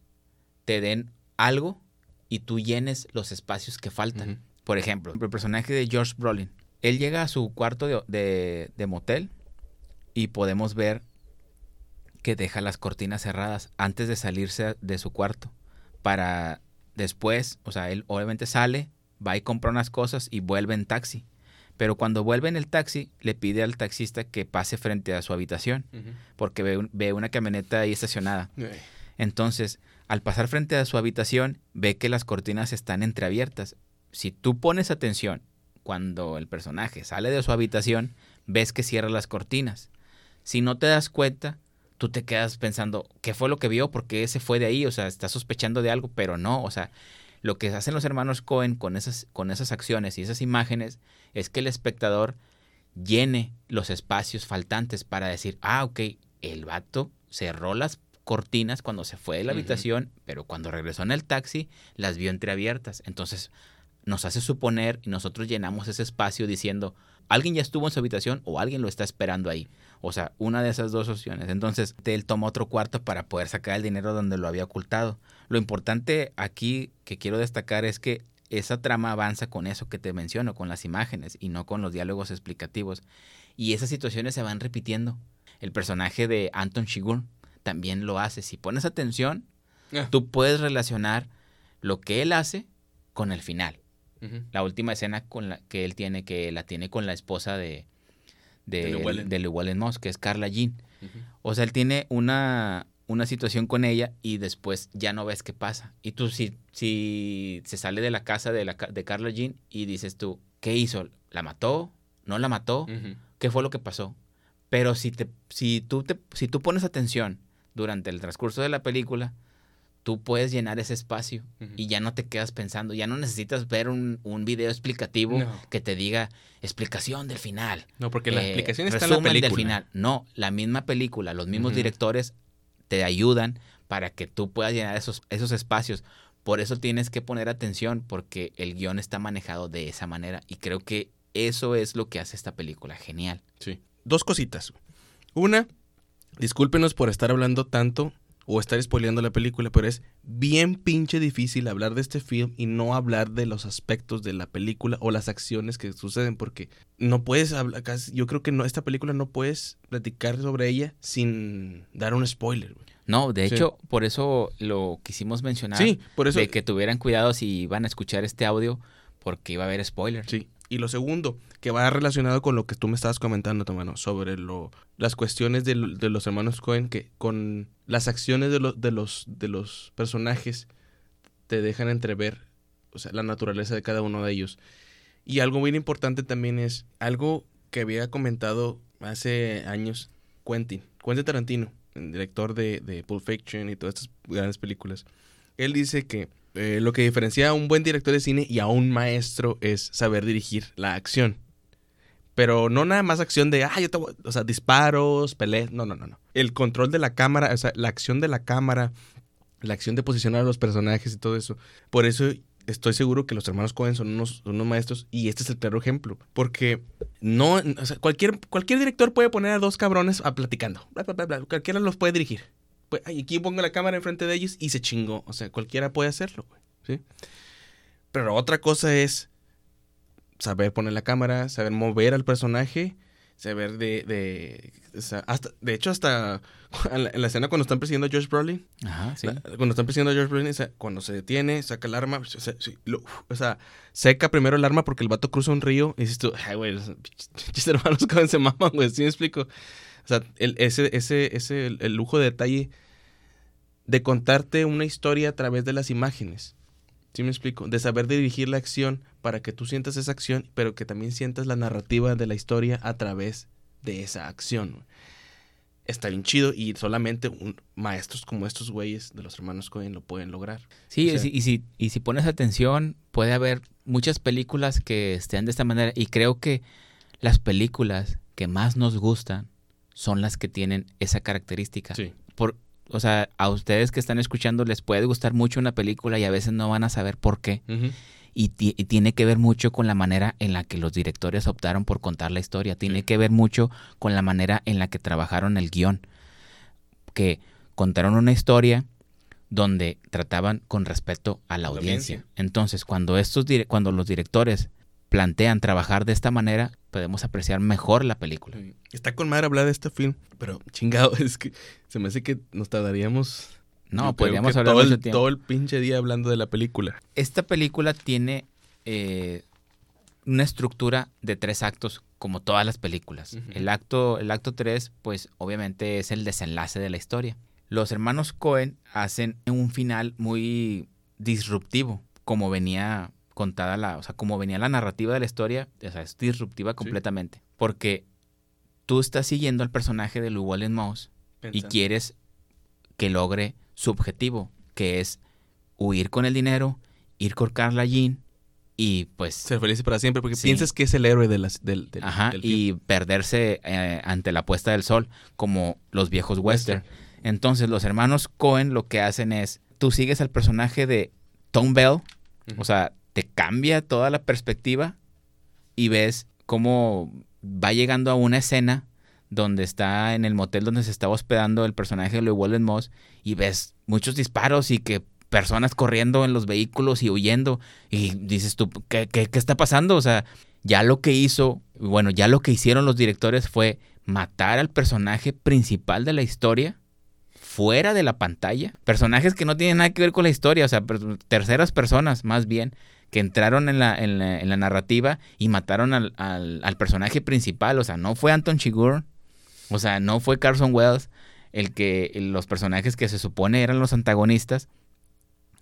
te den algo y tú llenes los espacios que faltan. Por ejemplo, el personaje de George Brolin. Él llega a su cuarto de, de, motel y podemos ver que deja las cortinas cerradas antes de salirse de su cuarto para después, o sea, él obviamente sale, va y compra unas cosas y vuelve en taxi. Pero cuando vuelve en el taxi, le pide al taxista que pase frente a su habitación, porque ve, una camioneta ahí estacionada. Entonces, al pasar frente a su habitación, ve que las cortinas están entreabiertas. Si tú pones atención cuando el personaje sale de su habitación, ves que cierra las cortinas. Si no te das cuenta, tú te quedas pensando, ¿qué fue lo que vio? ¿Por qué se fue de ahí? O sea, está sospechando de algo, pero no, o sea, lo que hacen los hermanos Cohen con esas, con esas acciones y esas imágenes es que el espectador llene los espacios faltantes para decir, ah, ok, el vato cerró las cortinas cuando se fue de la habitación, pero cuando regresó en el taxi las vio entreabiertas. Entonces, nos hace suponer y nosotros llenamos ese espacio diciendo, alguien ya estuvo en su habitación o alguien lo está esperando ahí. O sea, una de esas dos opciones. Entonces, él toma otro cuarto para poder sacar el dinero donde lo había ocultado. Lo importante aquí que quiero destacar es que esa trama avanza con eso que te menciono, con las imágenes y no con los diálogos explicativos. Y esas situaciones se van repitiendo. El personaje de Anton Chigurh también lo hace. Si pones atención, Ah. tú puedes relacionar lo que él hace con el final. La última escena con la que él tiene, que la tiene con la esposa de, de, De Llewellyn. Moss, que es Carla Jean. O sea, él tiene una, una situación con ella y después ya no ves qué pasa. Y tú si, si se sale de la casa de, la, de Carla Jean y dices tú, ¿qué hizo? ¿La mató? ¿No la mató? ¿Qué fue lo que pasó? Pero si, te, si, tú te, si tú pones atención durante el transcurso de la película, tú puedes llenar ese espacio y ya no te quedas pensando, ya no necesitas ver un, un video explicativo No. que te diga explicación del final. No, porque la eh, explicación está en la película. del final. No, la misma película, los mismos directores te ayudan para que tú puedas llenar esos, esos espacios. Por eso tienes que poner atención porque el guion está manejado de esa manera y creo que eso es lo que hace esta película genial. Sí. Dos cositas. Una, discúlpenos por estar hablando tanto o estar spoileando la película, pero es bien pinche difícil hablar de este film y no hablar de los aspectos de la película o las acciones que suceden, porque no puedes hablar, casi- yo creo que no, esta película no puedes platicar sobre ella sin dar un spoiler. güey. No, de Sí. hecho, por eso lo quisimos mencionar. Sí, por eso. de que tuvieran cuidado si iban a escuchar este audio porque iba a haber spoilers. Sí. Y lo segundo, que va relacionado con lo que tú me estabas comentando, Tomano, sobre lo, las cuestiones de, lo- los hermanos Cohen, que con las acciones de, los de, los, de los personajes te dejan entrever la naturaleza de cada uno de ellos. Y algo muy importante también es algo que había comentado hace años Quentin, Quentin Tarantino, el director de, de Pulp Fiction y todas estas grandes películas. Él dice que eh, lo que diferencia a un buen director de cine y a un maestro es saber dirigir la acción. Pero no nada más acción de, ah, yo te voy-", o sea, disparos, peleas, no, no, no, no. El control de la cámara, o sea, la acción de la cámara, la acción de posicionar a los personajes y todo eso. Por eso estoy seguro que los hermanos Cohen son unos, unos maestros y este es el claro ejemplo. Porque no, o sea, cualquier, cualquier director puede poner a dos cabrones a platicando. Bla, bla, bla. Cualquiera los puede dirigir. Pues, aquí pongo la cámara enfrente de ellos y se chingó. O sea, cualquiera puede hacerlo, güey, ¿sí? Pero otra cosa es saber poner la cámara, saber mover al personaje, saber de... de hasta, de hecho, hasta en la, en la escena cuando están persiguiendo a Josh Brolin, Ajá, sí. la- cuando están persiguiendo a George Brolin, cuando se detiene, saca el arma, o sea, sí, lo- o sea, seca primero el arma porque el vato cruza un río y dices tú, ay, güey, los hermanos Coen se maman, güey, ¿sí me explico? O sea, el- ese, ese, ese, el, el lujo de detalle de contarte una historia a través de las imágenes. ¿Sí me explico? De saber dirigir la acción para que tú sientas esa acción, pero que también sientas la narrativa de la historia a través de esa acción. Está bien chido y solamente un- maestros como estos güeyes de los hermanos Cohen lo pueden lograr. Sí, O sea- y, si, y, si, y si pones atención, puede haber muchas películas que estén de esta manera. Y creo que las películas que más nos gustan son las que tienen esa característica. Sí. Por, o sea, a ustedes que están escuchando les puede gustar mucho una película y a veces no van a saber por qué. Y, ti- y tiene que ver mucho con la manera en la que los directores optaron por contar la historia. Tiene que ver mucho con la manera en la que trabajaron el guion. Que contaron una historia donde trataban con respeto a la La audiencia. audiencia. Entonces, cuando, estos cuando los directores plantean trabajar de esta manera, podemos apreciar mejor la película. Está con madre hablar de este film, pero chingado, es que se me hace que nos tardaríamos. No, podríamos hablar todo mucho el, tiempo. todo el pinche día hablando de la película. Esta película tiene eh, una estructura de tres actos, como todas las películas. El acto, el acto 3, pues obviamente es el desenlace de la historia. Los hermanos Cohen hacen un final muy disruptivo, como venía contada la, o sea, como venía la narrativa de la historia, o sea, es disruptiva completamente. Porque tú estás siguiendo al personaje de Llewellyn Moss y quieres que logre su objetivo, que es huir con el dinero, ir con Carla Jean y pues ser felices para siempre porque Sí. piensas que es el héroe de las, del, del, ajá, del y perderse eh, ante la puesta del sol como los viejos western. Entonces los hermanos Cohen lo que hacen es, tú sigues al personaje de Tom Bell, o sea, te cambia toda la perspectiva y ves cómo va llegando a una escena donde está en el motel donde se estaba hospedando el personaje de Llewellyn Moss y ves muchos disparos y que personas corriendo en los vehículos y huyendo y dices tú, ¿qué, qué, qué está pasando? O sea, ya lo que hizo, bueno, ya lo que hicieron los directores fue matar al personaje principal de la historia fuera de la pantalla. Personajes que no tienen nada que ver con la historia, o sea, terceras personas más bien, que entraron en la, en la, narrativa y mataron al, al, personaje principal. O sea, no fue Anton Chigurh, o sea, no fue Carson Wells el que los personajes que se supone eran los antagonistas.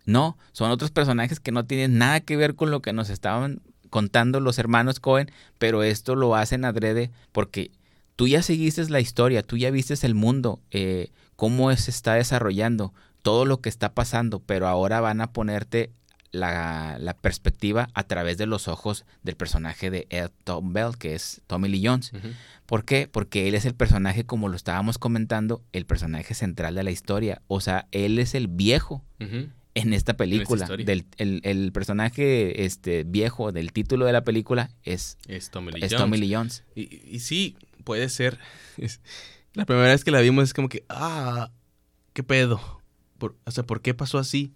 No, son otros personajes que no tienen nada que ver con lo que nos estaban contando los hermanos Cohen, pero esto lo hacen adrede porque tú ya seguiste la historia, tú ya viste el mundo, eh, cómo se está desarrollando, todo lo que está pasando, pero ahora van a ponerte la, perspectiva a través de los ojos del personaje de Ed Tom Bell, que es Tommy Lee Jones. ¿Por qué? Porque él es el personaje, como lo estábamos comentando, el personaje central de la historia. O sea, él es el viejo en esta película. del, el, personaje este, viejo del título de la película es, es Tommy Lee Jones. Y, sí, puede ser. La primera vez que la vimos es como que, ah, ¿qué pedo? o sea, ¿por qué pasó así?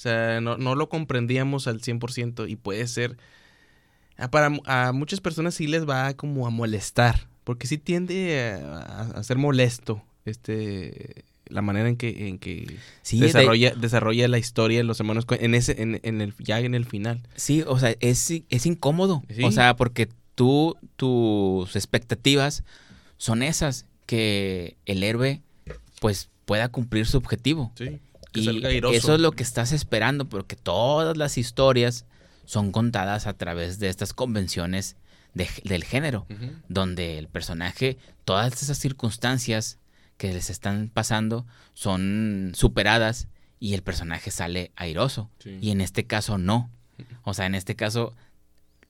O sea, no, lo comprendíamos al 100% y puede ser... Ah, para a muchas personas sí les va como a molestar, porque sí tiende a, ser molesto este la manera en que, en que desarrolla, desarrolla la historia en los hermanos en ese en, en, el ya en el final. Sí, o sea, es, es incómodo. O sea, porque tú tus expectativas son esas que el héroe pues pueda cumplir su objetivo. Sí, y eso es lo que estás esperando, porque todas las historias son contadas a través de estas convenciones del género, donde el personaje, todas esas circunstancias que les están pasando son superadas y el personaje sale airoso. Y en este caso no. O sea, en este caso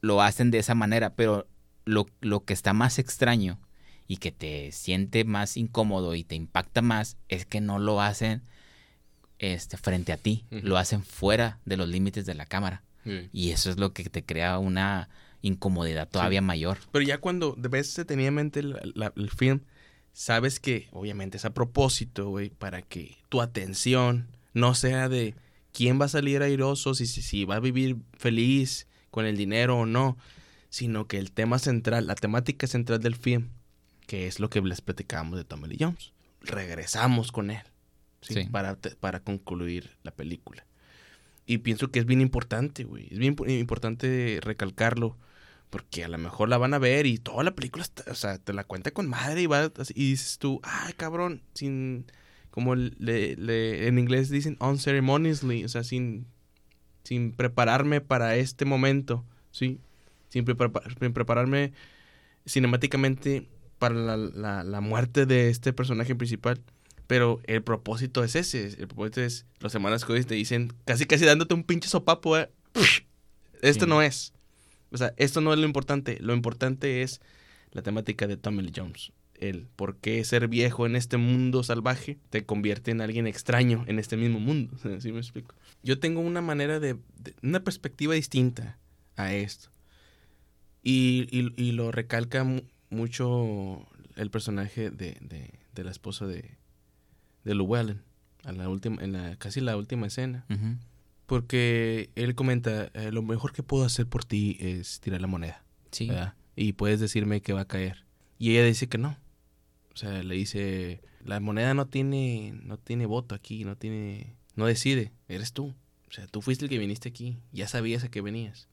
lo hacen de esa manera, pero lo, lo que está más extraño y que te siente más incómodo y te impacta más es que no lo hacen este, frente a ti, lo hacen fuera de los límites de la cámara. Y eso es lo que te crea una incomodidad todavía mayor. Pero ya cuando ves detenidamente el, el film, sabes que obviamente es a propósito, güey, para que tu atención no sea de quién va a salir airoso, si, si, si va a vivir feliz con el dinero o no, sino que el tema central, la temática central del film que es lo que les platicábamos de Tommy Lee Jones. Regresamos con él ¿sí? Para, para concluir la película. Y pienso que es bien importante, güey. Es bien importante recalcarlo. Porque a lo mejor la van a ver y toda la película, o sea, te la cuenta con madre y, va, y dices tú, ay, cabrón, sin, como le, en inglés dicen unceremoniously, o sea, sin, sin prepararme para este momento, ¿sí? Sin, sin prepararme cinemáticamente para la, la, muerte de este personaje principal. Pero el propósito es ese. El propósito es, los hermanos Cohen te dicen, casi casi dándote un pinche sopapo. ¿eh? Esto no es. O sea, esto no es lo importante. Lo importante es la temática de Tommy Lee Jones. El por qué ser viejo en este mundo salvaje te convierte en alguien extraño en este mismo mundo. ¿Sí me explico? Yo tengo una manera de, una perspectiva distinta a esto. Y, y, y lo recalca mucho el personaje de, de, la esposa de, de Llewellyn en la última, en la, casi la última escena. Porque él comenta, eh, lo mejor que puedo hacer por ti es tirar la moneda. Sí. Y puedes decirme que va a caer. Y ella dice que no. O sea, le dice, la moneda no tiene, no tiene voto aquí, no tiene, no decide, eres tú. O sea, tú fuiste el que viniste aquí, ya sabías a qué venías.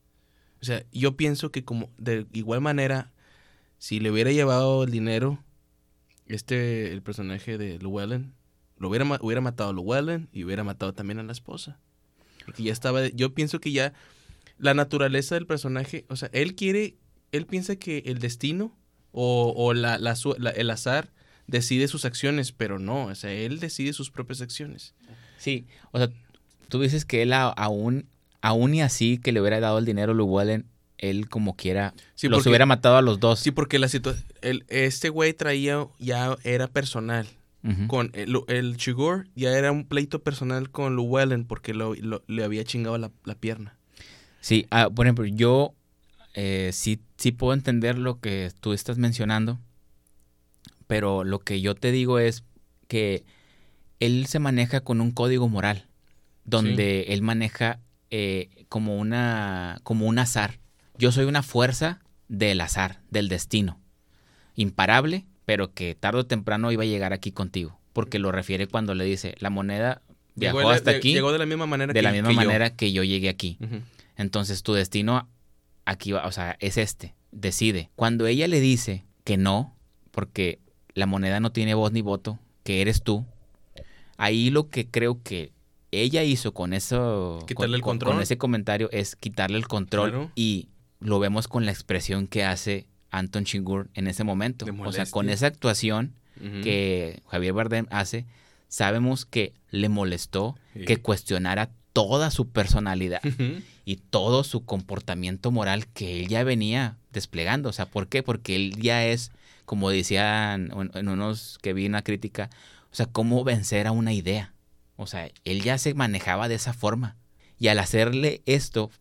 O sea, yo pienso que como de igual manera si le hubiera llevado el dinero, este, el personaje de Llewellyn, lo hubiera, hubiera matado a Llewellyn y hubiera matado también a la esposa. Porque ya estaba, yo pienso que ya la naturaleza del personaje, o sea, él quiere, él piensa que el destino o, o la, la, el azar decide sus acciones, pero no, o sea, él decide sus propias acciones. Sí, o sea, tú dices que él aún, aún y así que le hubiera dado el dinero a Llewellyn, él como quiera los hubiera matado a los dos. Sí, porque la situación, este güey traía, ya era personal. Con el, el ya era un pleito personal con Llewellyn porque lo, le había chingado la, pierna. Sí, ah, por ejemplo, yo eh, sí, sí puedo entender lo que tú estás mencionando, pero lo que yo te digo es que él se maneja con un código moral, donde él maneja eh, como, una, como un azar. Yo soy una fuerza del azar, del destino, imparable, pero que tarde o temprano iba a llegar aquí contigo, porque lo refiere cuando le dice, la moneda viajó Llegó hasta de- aquí Llegó de la misma manera de que la misma que yo. manera que yo llegué aquí. Entonces tu destino aquí va, o sea, es este, decide. Cuando ella le dice que no, porque la moneda no tiene voz ni voto, que eres tú, ahí lo que creo que ella hizo con eso, Quitarle con, el con- control. con ese comentario es quitarle el control Claro. y lo vemos con la expresión que hace Anton Chigurh en ese momento. O sea, con esa actuación que Javier Bardem hace, sabemos que le molestó Sí. que cuestionara toda su personalidad y todo su comportamiento moral que él ya venía desplegando. O sea, ¿por qué? Porque él ya es, como decían en unos que vi una crítica, o sea, cómo vencer a una idea. O sea, él ya se manejaba de esa forma. Y al hacerle esto,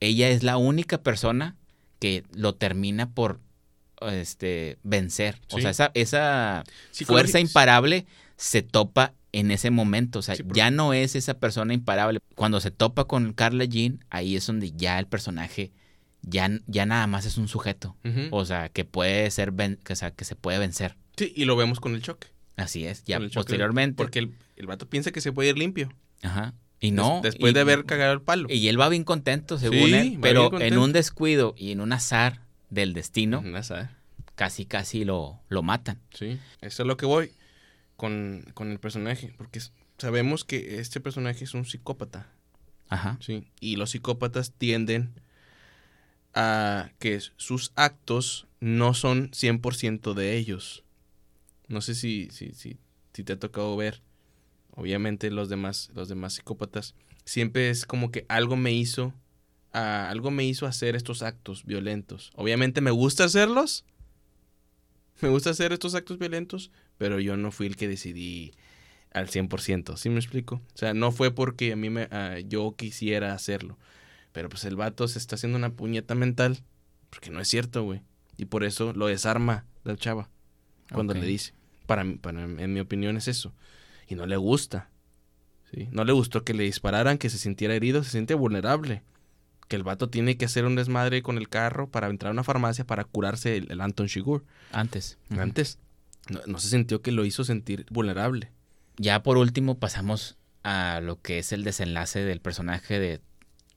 ella es la única persona que lo termina por este vencer. O sea, esa, esa fuerza imparable se topa en ese momento. O sea, Sí, ya no es esa persona imparable. Cuando se topa con Carla Jean, ahí es donde ya el personaje ya, ya nada más es un sujeto. O sea, que puede ser, ven- que, o sea, que se puede vencer. Sí, y lo vemos con el choque. Así es. Ya posteriormente. Porque el, el vato piensa que se puede ir limpio. Ajá. Y no. Des- después y- de haber cagado el palo. Y él va bien contento, según Sí, él. Pero en un descuido y en un azar del destino, Ujú, esa, casi, casi lo, lo matan. Sí, eso es lo que voy con, con el personaje. Porque sabemos que este personaje es un psicópata. Ajá. Sí. Y los psicópatas tienden a que sus actos no son 100% de ellos. No sé si, si, si, si te ha tocado ver. Obviamente los demás, los demás psicópatas siempre es como que algo me hizo ah, algo me hizo hacer estos actos violentos. Obviamente me gusta hacerlos. Me gusta hacer estos actos violentos, pero yo no fui el que decidí al 100%, ¿sí me explico? O sea, no fue porque a mí me, ah, yo quisiera hacerlo. Pero pues el vato se está haciendo una puñeta mental, porque no es cierto, güey. Y por eso lo desarma la chava cuando le dice. Para, para, en mi opinión es eso. Y no le gusta. ¿sí? No le gustó que le dispararan, que se sintiera herido, se siente vulnerable. Que el vato tiene que hacer un desmadre con el carro para entrar a una farmacia para curarse el, el Anton Shigur. Antes. Antes no, no se sintió que lo hizo sentir vulnerable. Ya por último pasamos a lo que es el desenlace del personaje de,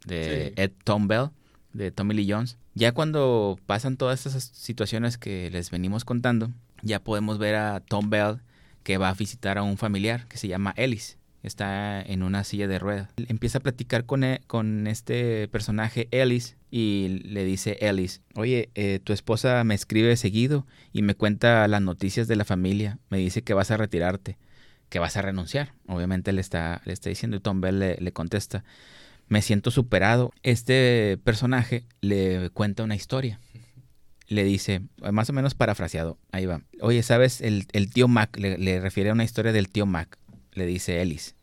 de Sí. Ed Tom Bell, de Tommy Lee Jones. Ya cuando pasan todas esas situaciones que les venimos contando, ya podemos ver a Tom Bell que va a visitar a un familiar que se llama Ellis. Está en una silla de ruedas. Empieza a platicar con, e- con este personaje Ellis y le dice Ellis, oye, eh, tu esposa me escribe seguido y me cuenta las noticias de la familia. Me dice que vas a retirarte que vas a renunciar. Obviamente le está, le está diciendo y Tom Bell le, le contesta, me siento superado. Este personaje le cuenta una historia. Le dice, más o menos parafraseado, ahí va. Oye, ¿sabes? El, el tío Mac, le, refiere a una historia del tío Mac, le dice Ellis.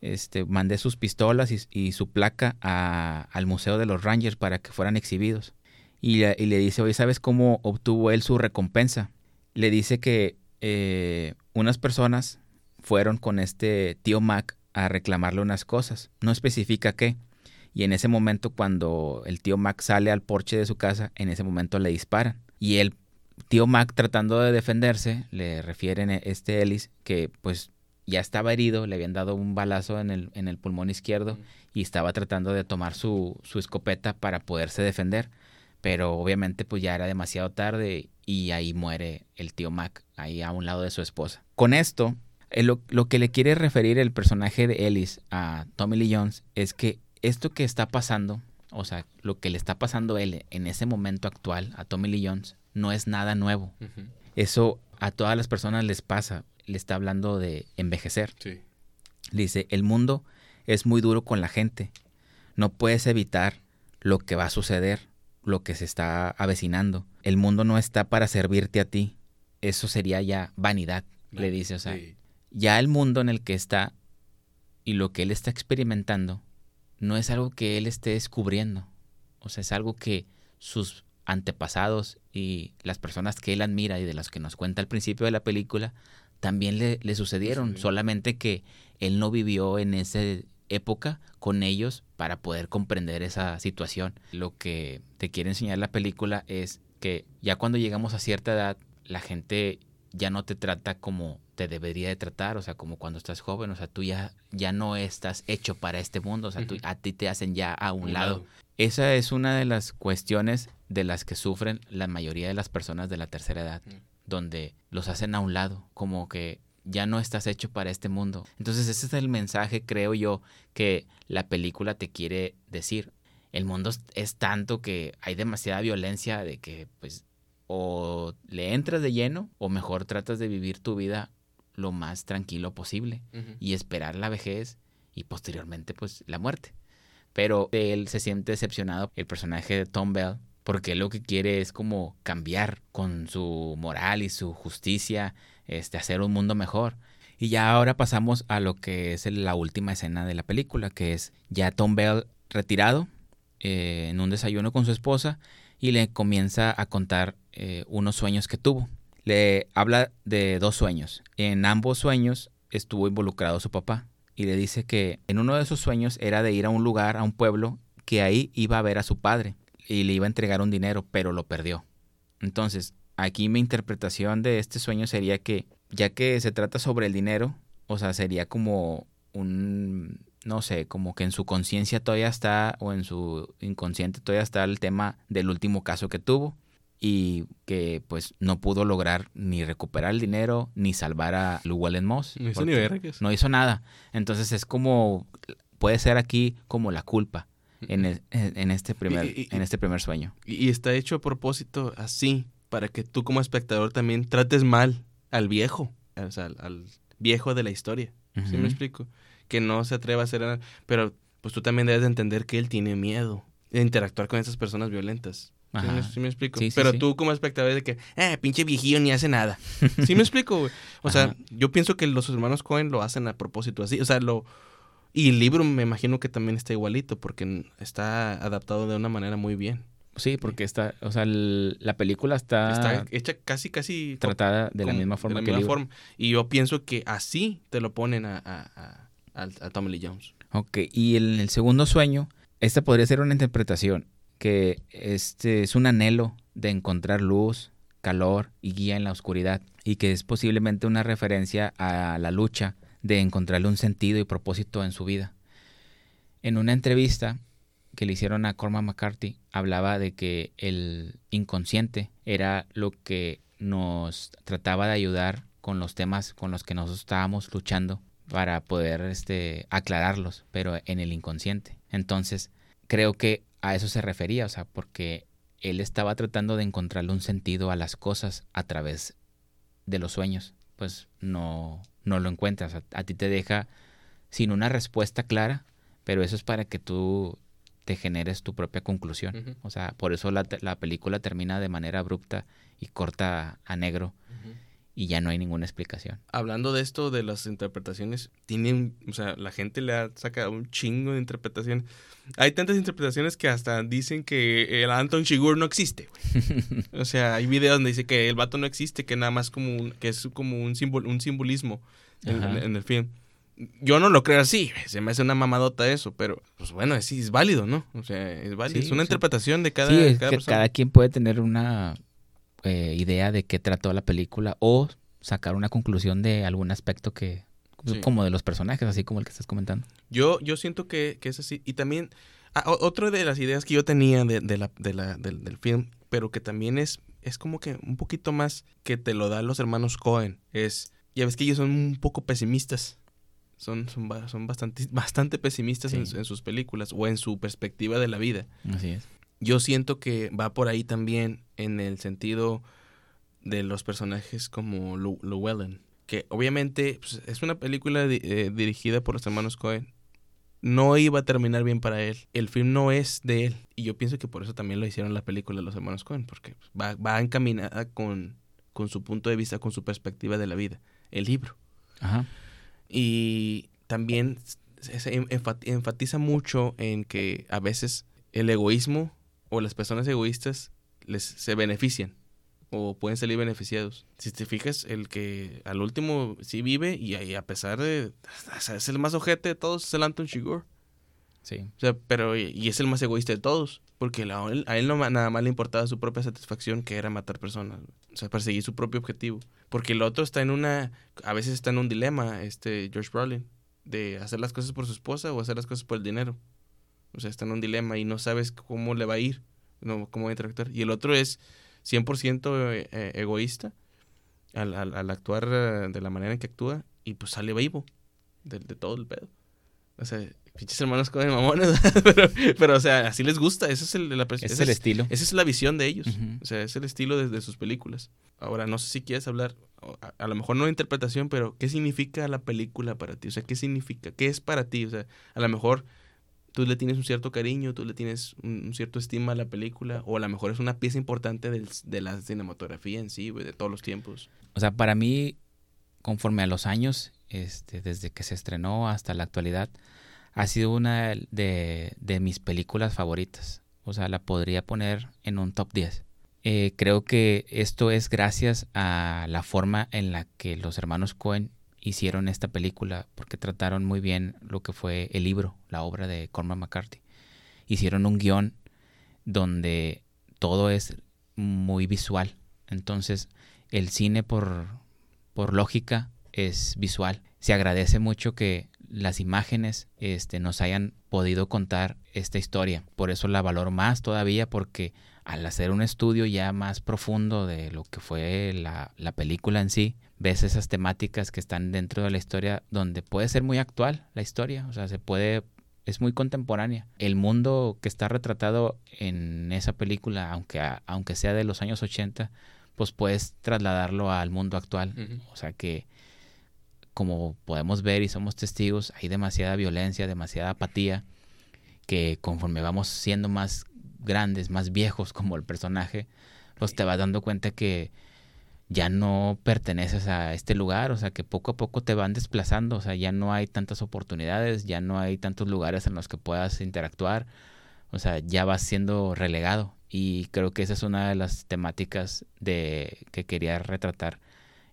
Este, mandé sus pistolas y, y su placa a- al Museo de los Rangers para que fueran exhibidos. Y, le- y le dice, oye, ¿sabes cómo obtuvo él su recompensa? Le dice que eh, unas personas fueron con este tío Mac a reclamarle unas cosas. No especifica qué. Y en ese momento, cuando el tío Mac sale al porche de su casa, en ese momento le disparan. Y el tío Mac, tratando de defenderse, le refieren a este Ellis que pues ya estaba herido, le habían dado un balazo en el, en el pulmón izquierdo y estaba tratando de tomar su, su escopeta para poderse defender. Pero obviamente pues ya era demasiado tarde y ahí muere el tío Mac, ahí a un lado de su esposa. Con esto, eh, lo, lo que le quiere referir el personaje de Ellis a Tommy Lee Jones es que esto que está pasando, o sea, lo que le está pasando a él en ese momento actual a Tommy Lee Jones, no es nada nuevo. Eso a todas las personas les pasa. Le está hablando de envejecer. Sí. Le dice, el mundo es muy duro con la gente. No puedes evitar lo que va a suceder, lo que se está avecinando. El mundo no está para servirte a ti. Eso sería ya vanidad, le dice. O sea, Sí. ya el mundo en el que está y lo que él está experimentando no es algo que él esté descubriendo. O sea, es algo que sus antepasados y las personas que él admira y de las que nos cuenta al principio de la película también le, le sucedieron, solamente que él no vivió en esa época con ellos para poder comprender esa situación. Lo que te quiere enseñar la película es que ya cuando llegamos a cierta edad, la gente ya no te trata como te debería de tratar, o sea, como cuando estás joven, o sea, tú ya, ya no estás hecho para este mundo, o sea, tú, a ti te hacen ya a un, lado. Esa es una de las cuestiones de las que sufren la mayoría de las personas de la tercera edad, donde los hacen a un lado, como que ya no estás hecho para este mundo. Entonces ese es el mensaje, creo yo, que la película te quiere decir. El mundo es tanto que hay demasiada violencia de que pues o le entras de lleno o mejor tratas de vivir tu vida lo más tranquilo posible y esperar la vejez y posteriormente pues la muerte. Pero él se siente decepcionado, el personaje de Tom Bell, porque lo que quiere es como cambiar con su moral y su justicia, este, hacer un mundo mejor. Y ya ahora pasamos a lo que es la última escena de la película, que es ya Tom Bell retirado eh, en un desayuno con su esposa y le comienza a contar eh, unos sueños que tuvo. Le habla de dos sueños. En ambos sueños estuvo involucrado su papá y le dice que en uno de esos sueños era de ir a un lugar, a un pueblo, que ahí iba a ver a su padre y le iba a entregar un dinero, pero lo perdió. Entonces, aquí mi interpretación de este sueño sería que, ya que se trata sobre el dinero, o sea, sería como un, no sé, como que en su conciencia todavía está, o en su inconsciente todavía está el tema del último caso que tuvo y que pues no pudo lograr ni recuperar el dinero ni salvar a Llewellyn Moss. No hizo ni No hizo nada. Entonces es como, puede ser aquí como la culpa en, en este, primer, en este primer sueño. Y está hecho a propósito así, para que tú como espectador también trates mal al viejo, o sea, al, viejo de la historia. ¿Sí me explico? Que no se atreva a hacer nada. Pero pues tú también debes de entender que él tiene miedo de interactuar con esas personas violentas. ¿Sí me, explico? Pero tú como espectador de que, eh, pinche viejillo ni hace nada. ¿Sí me explico, güey? O sea, yo pienso que los hermanos Cohen lo hacen a propósito así. O sea, lo... Y el libro me imagino que también está igualito porque está adaptado de una manera muy bien. Sí, porque está, o sea, la película está... Está hecha casi, casi... Tratada de la misma forma que el libro. Y yo pienso que así te lo ponen a, a, a, Tommy Lee Jones. Ok, y en el segundo sueño, esta podría ser una interpretación que este es un anhelo de encontrar luz, calor y guía en la oscuridad y que es posiblemente una referencia a la lucha de encontrarle un sentido y propósito en su vida. En una entrevista que le hicieron a Cormac McCarthy hablaba de que el inconsciente era lo que nos trataba de ayudar con los temas con los que nosotros estábamos luchando para poder este, aclararlos, pero en el inconsciente. Entonces, creo que a eso se refería, o sea, porque él estaba tratando de encontrarle un sentido a las cosas a través de los sueños. Pues no, no lo encuentras. A, ti te deja sin una respuesta clara, pero eso es para que tú te generes tu propia conclusión. O sea, por eso la, la, película termina de manera abrupta y corta a negro y ya no hay ninguna explicación. Hablando de esto, de las interpretaciones, tienen, o sea, la gente le ha sacado un chingo de interpretaciones. Hay tantas interpretaciones que hasta dicen que el Anton Shigur no existe. o sea, hay videos donde dice que el vato no existe, que nada más como un, que es como un, un simbolismo en, el film. Yo no lo creo así, se me hace una mamadota eso, pero pues bueno, es válido, ¿no? O sea, es válido, es una interpretación de cada, sí, cada persona. Cada quien puede tener una eh, idea de qué trató la película o sacar una conclusión de algún aspecto que como de los personajes, así como el que estás comentando. Yo, yo siento que, es así. Y también, ah, otra de las ideas que yo tenía de, de la, de la, del, del, film, pero que también es, es como que un poquito más que te lo dan los hermanos Cohen, es, ya ves que ellos son un poco pesimistas. Son, son, son bastante, bastante pesimistas en, en, sus películas o en su perspectiva de la vida. Así es yo siento que va por ahí también en el sentido de los personajes como Llewellyn, que obviamente pues, es una película eh, dirigida por los hermanos Cohen. No iba a terminar bien para él. El film no es de él. Y yo pienso que por eso también lo hicieron la película de los hermanos Cohen, porque pues, va, va encaminada con, con su punto de vista, con su perspectiva de la vida, el libro. Ajá. Y también se enfatiza mucho en que a veces el egoísmo o las personas egoístas les se benefician o pueden salir beneficiados. Si te fijas, el que al último sí vive y, y a pesar de... o sea, es el más ojete de todos, es el Anton Chigurh. Sí. O sea, pero y, es el más egoísta de todos, porque la- a él, no nada más le importaba su propia satisfacción, que era matar personas, o sea, perseguir su propio objetivo. Porque el otro está en una, a veces está en un dilema, este George Brolin, de hacer las cosas por su esposa o hacer las cosas por el dinero. O sea, está en un dilema y no sabes cómo le va a ir, no, cómo va a interactuar. Y el otro es 100% e- e- egoísta al, al- al actuar eh, de la manera en que actúa y pues sale vivo de, de todo el pedo. O sea, pinches hermanos con mamones, pero, pero, o sea, así les gusta, esa es, el, la, Ese es esa el estilo. esa es la visión de ellos. O sea, es el estilo de, de sus películas. Ahora, no sé si quieres hablar, a, a lo mejor no de interpretación, pero ¿qué significa la película para ti? O sea, ¿qué significa? ¿Qué es para ti? O sea, a lo mejor tú le tienes un cierto cariño, tú le tienes un, cierto estima a la película, o a lo mejor es una pieza importante del- de la cinematografía en sí, güey, de todos los tiempos. O sea, para mí, conforme a los años, este, desde que se estrenó hasta la actualidad, ha sido una de, de mis películas favoritas. O sea, la podría poner en un top 10. Eh, creo que esto es gracias a la forma en la que los hermanos Cohen hicieron esta película, porque trataron muy bien lo que fue el libro, la obra de Cormac McCarthy. Hicieron un guion donde todo es muy visual. Entonces, el cine por, por lógica es visual. Se agradece mucho que las imágenes este, nos hayan podido contar esta historia. Por eso la valoro más todavía porque al hacer un estudio ya más profundo de lo que fue la, la película en sí, ves esas temáticas que están dentro de la historia donde puede ser muy actual la historia, o sea, se puede es muy contemporánea. El mundo que está retratado en esa película, aunque, aunque sea de los años 80, pues puedes trasladarlo al mundo actual. O sea que, como podemos ver y somos testigos, hay demasiada violencia, demasiada apatía, que conforme vamos siendo más grandes, más viejos como el personaje, pues te vas dando cuenta que ya no perteneces a este lugar, o sea que poco a poco te van desplazando, o sea, ya no hay tantas oportunidades, ya no hay tantos lugares en los que puedas interactuar, o sea, ya vas siendo relegado y creo que esa es una de las temáticas de que quería retratar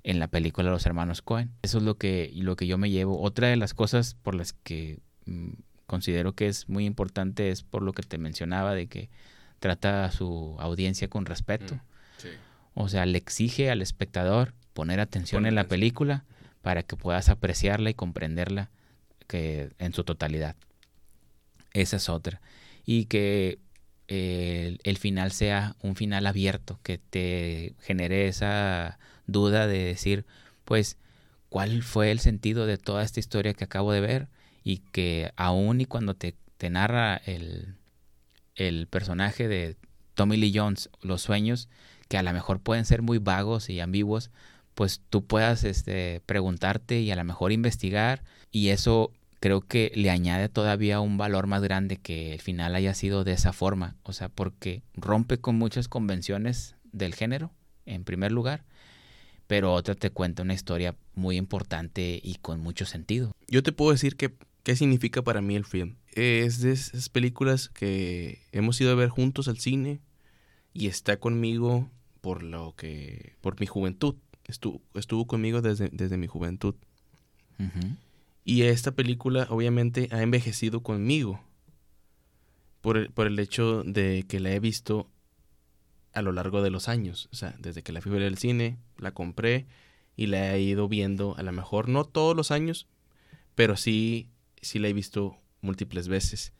en la película Los Hermanos Cohen. Eso es lo que, lo que yo me llevo. Otra de las cosas por las que mm, considero que es muy importante es por lo que te mencionaba de que trata a su audiencia con respeto. Mm, sí. O sea, le exige al espectador poner atención en la película para que puedas apreciarla y comprenderla que en su totalidad. Esa es otra. Y que eh, el, el final sea un final abierto, que te genere esa duda de decir, pues, ¿cuál fue el sentido de toda esta historia que acabo de ver? Y que aún y cuando te, te narra el, el personaje de Tommy Lee Jones, los sueños, que a lo mejor pueden ser muy vagos y ambiguos, pues tú puedas este, preguntarte y a lo mejor investigar y eso creo que le añade todavía un valor más grande que el final haya sido de esa forma, o sea, porque rompe con muchas convenciones del género, en primer lugar, pero otra te cuenta una historia muy importante y con mucho sentido. Yo te puedo decir que, qué significa para mí el film. Es de esas películas que hemos ido a ver juntos al cine y está conmigo por lo que por mi juventud. Estuvo, estuvo conmigo desde, desde mi juventud. Y esta película obviamente ha envejecido conmigo por el, por el hecho de que la he visto a lo largo de los años. O sea, desde que la fui a ver al cine, la compré y la he ido viendo a lo mejor no todos los años, pero sí, sí la he visto múltiples veces.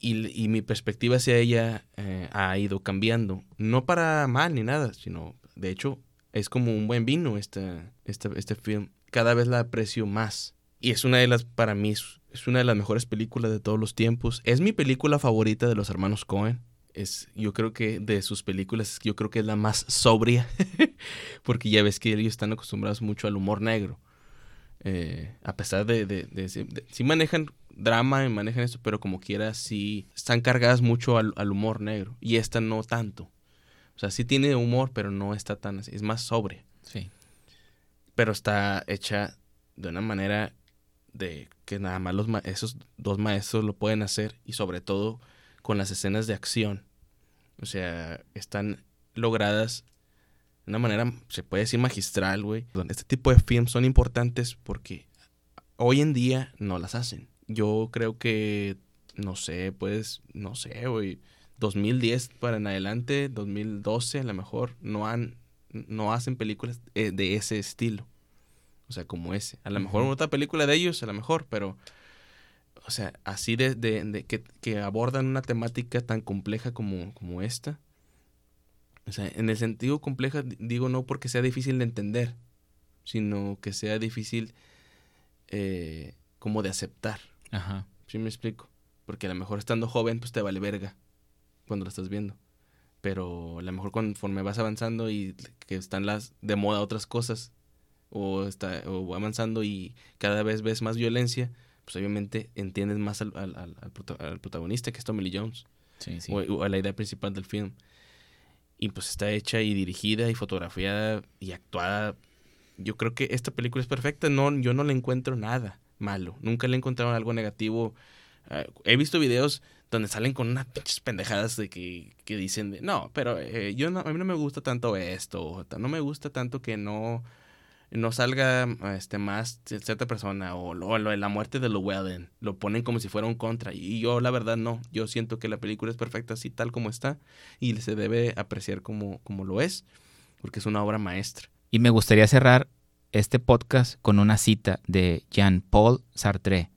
Y, mi perspectiva hacia ella eh, ha ido cambiando. No para mal ni nada, sino de hecho es como un buen vino esta, esta, este film. Cada vez la aprecio más. Y es una de las, para mí, es- una de las mejores películas de todos los tiempos. Es mi película favorita de los hermanos Cohen. Es, yo creo que de sus películas, yo creo que es la más sobria. Porque ya ves que ellos están acostumbrados mucho al humor negro. Eh, a pesar de, de, sí manejan drama y manejan esto, pero como quiera, sí están cargadas mucho al, al humor negro. Y esta no tanto. O sea, sí tiene humor, pero no está tan así. Es más sobria Sí. pero está hecha de una manera de que nada más los ma- esos dos maestros lo pueden hacer y sobre todo con las escenas de acción. O sea, están logradas de una manera, se puede decir magistral, güey. Este tipo de films son importantes porque hoy en día no las hacen. Yo creo que, no sé, pues, no sé, güey. 2010 para en adelante, 2012 a lo mejor, no han, no hacen películas eh, de ese estilo. O sea, como ese. A lo mejor otra película de ellos, a lo mejor, pero o sea, así de, de, que, que, abordan una temática tan compleja como, como esta. O sea, en el sentido compleja digo no porque sea difícil de entender, sino que sea difícil eh, como de aceptar. Ajá. ¿Sí me explico? Porque a lo mejor estando joven, pues te vale verga cuando lo estás viendo. Pero a lo mejor conforme vas avanzando y que están las de moda otras cosas, o, está, o avanzando y cada vez ves más violencia, pues obviamente entiendes más al, al, protagonista que es Tommy Lee Jones. O, a la idea principal del film. Y pues está hecha y dirigida y fotografiada y actuada. Yo creo que esta película es perfecta. No, yo no le encuentro nada malo. Nunca le he encontrado algo negativo. Ah, he visto videos donde salen con unas pinches pendejadas de que, que dicen, no, pero eh, yo no, a mí no me gusta tanto esto, no me gusta tanto que no no salga este más cierta persona o, lo, la muerte de Llewellyn lo ponen como si fuera un contra y yo la verdad no yo siento que la película es perfecta así tal como está y se debe apreciar como, como lo es porque es una obra maestra y me gustaría cerrar este podcast con una cita de Jean-Paul Sartre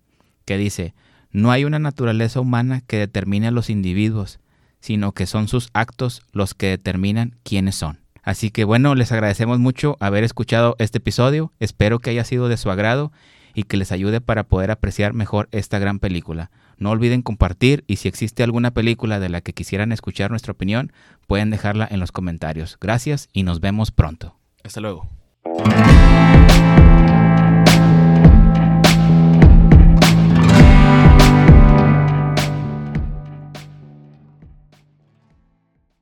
que dice no hay una naturaleza humana que determine a los individuos sino que son sus actos los que determinan quiénes son Así que bueno, les agradecemos mucho haber escuchado este episodio. Espero que haya sido de su agrado y que les ayude para poder apreciar mejor esta gran película. No olviden compartir y si existe alguna película de la que quisieran escuchar nuestra opinión, pueden dejarla en los comentarios. Gracias y nos vemos pronto. Hasta luego. Thank you.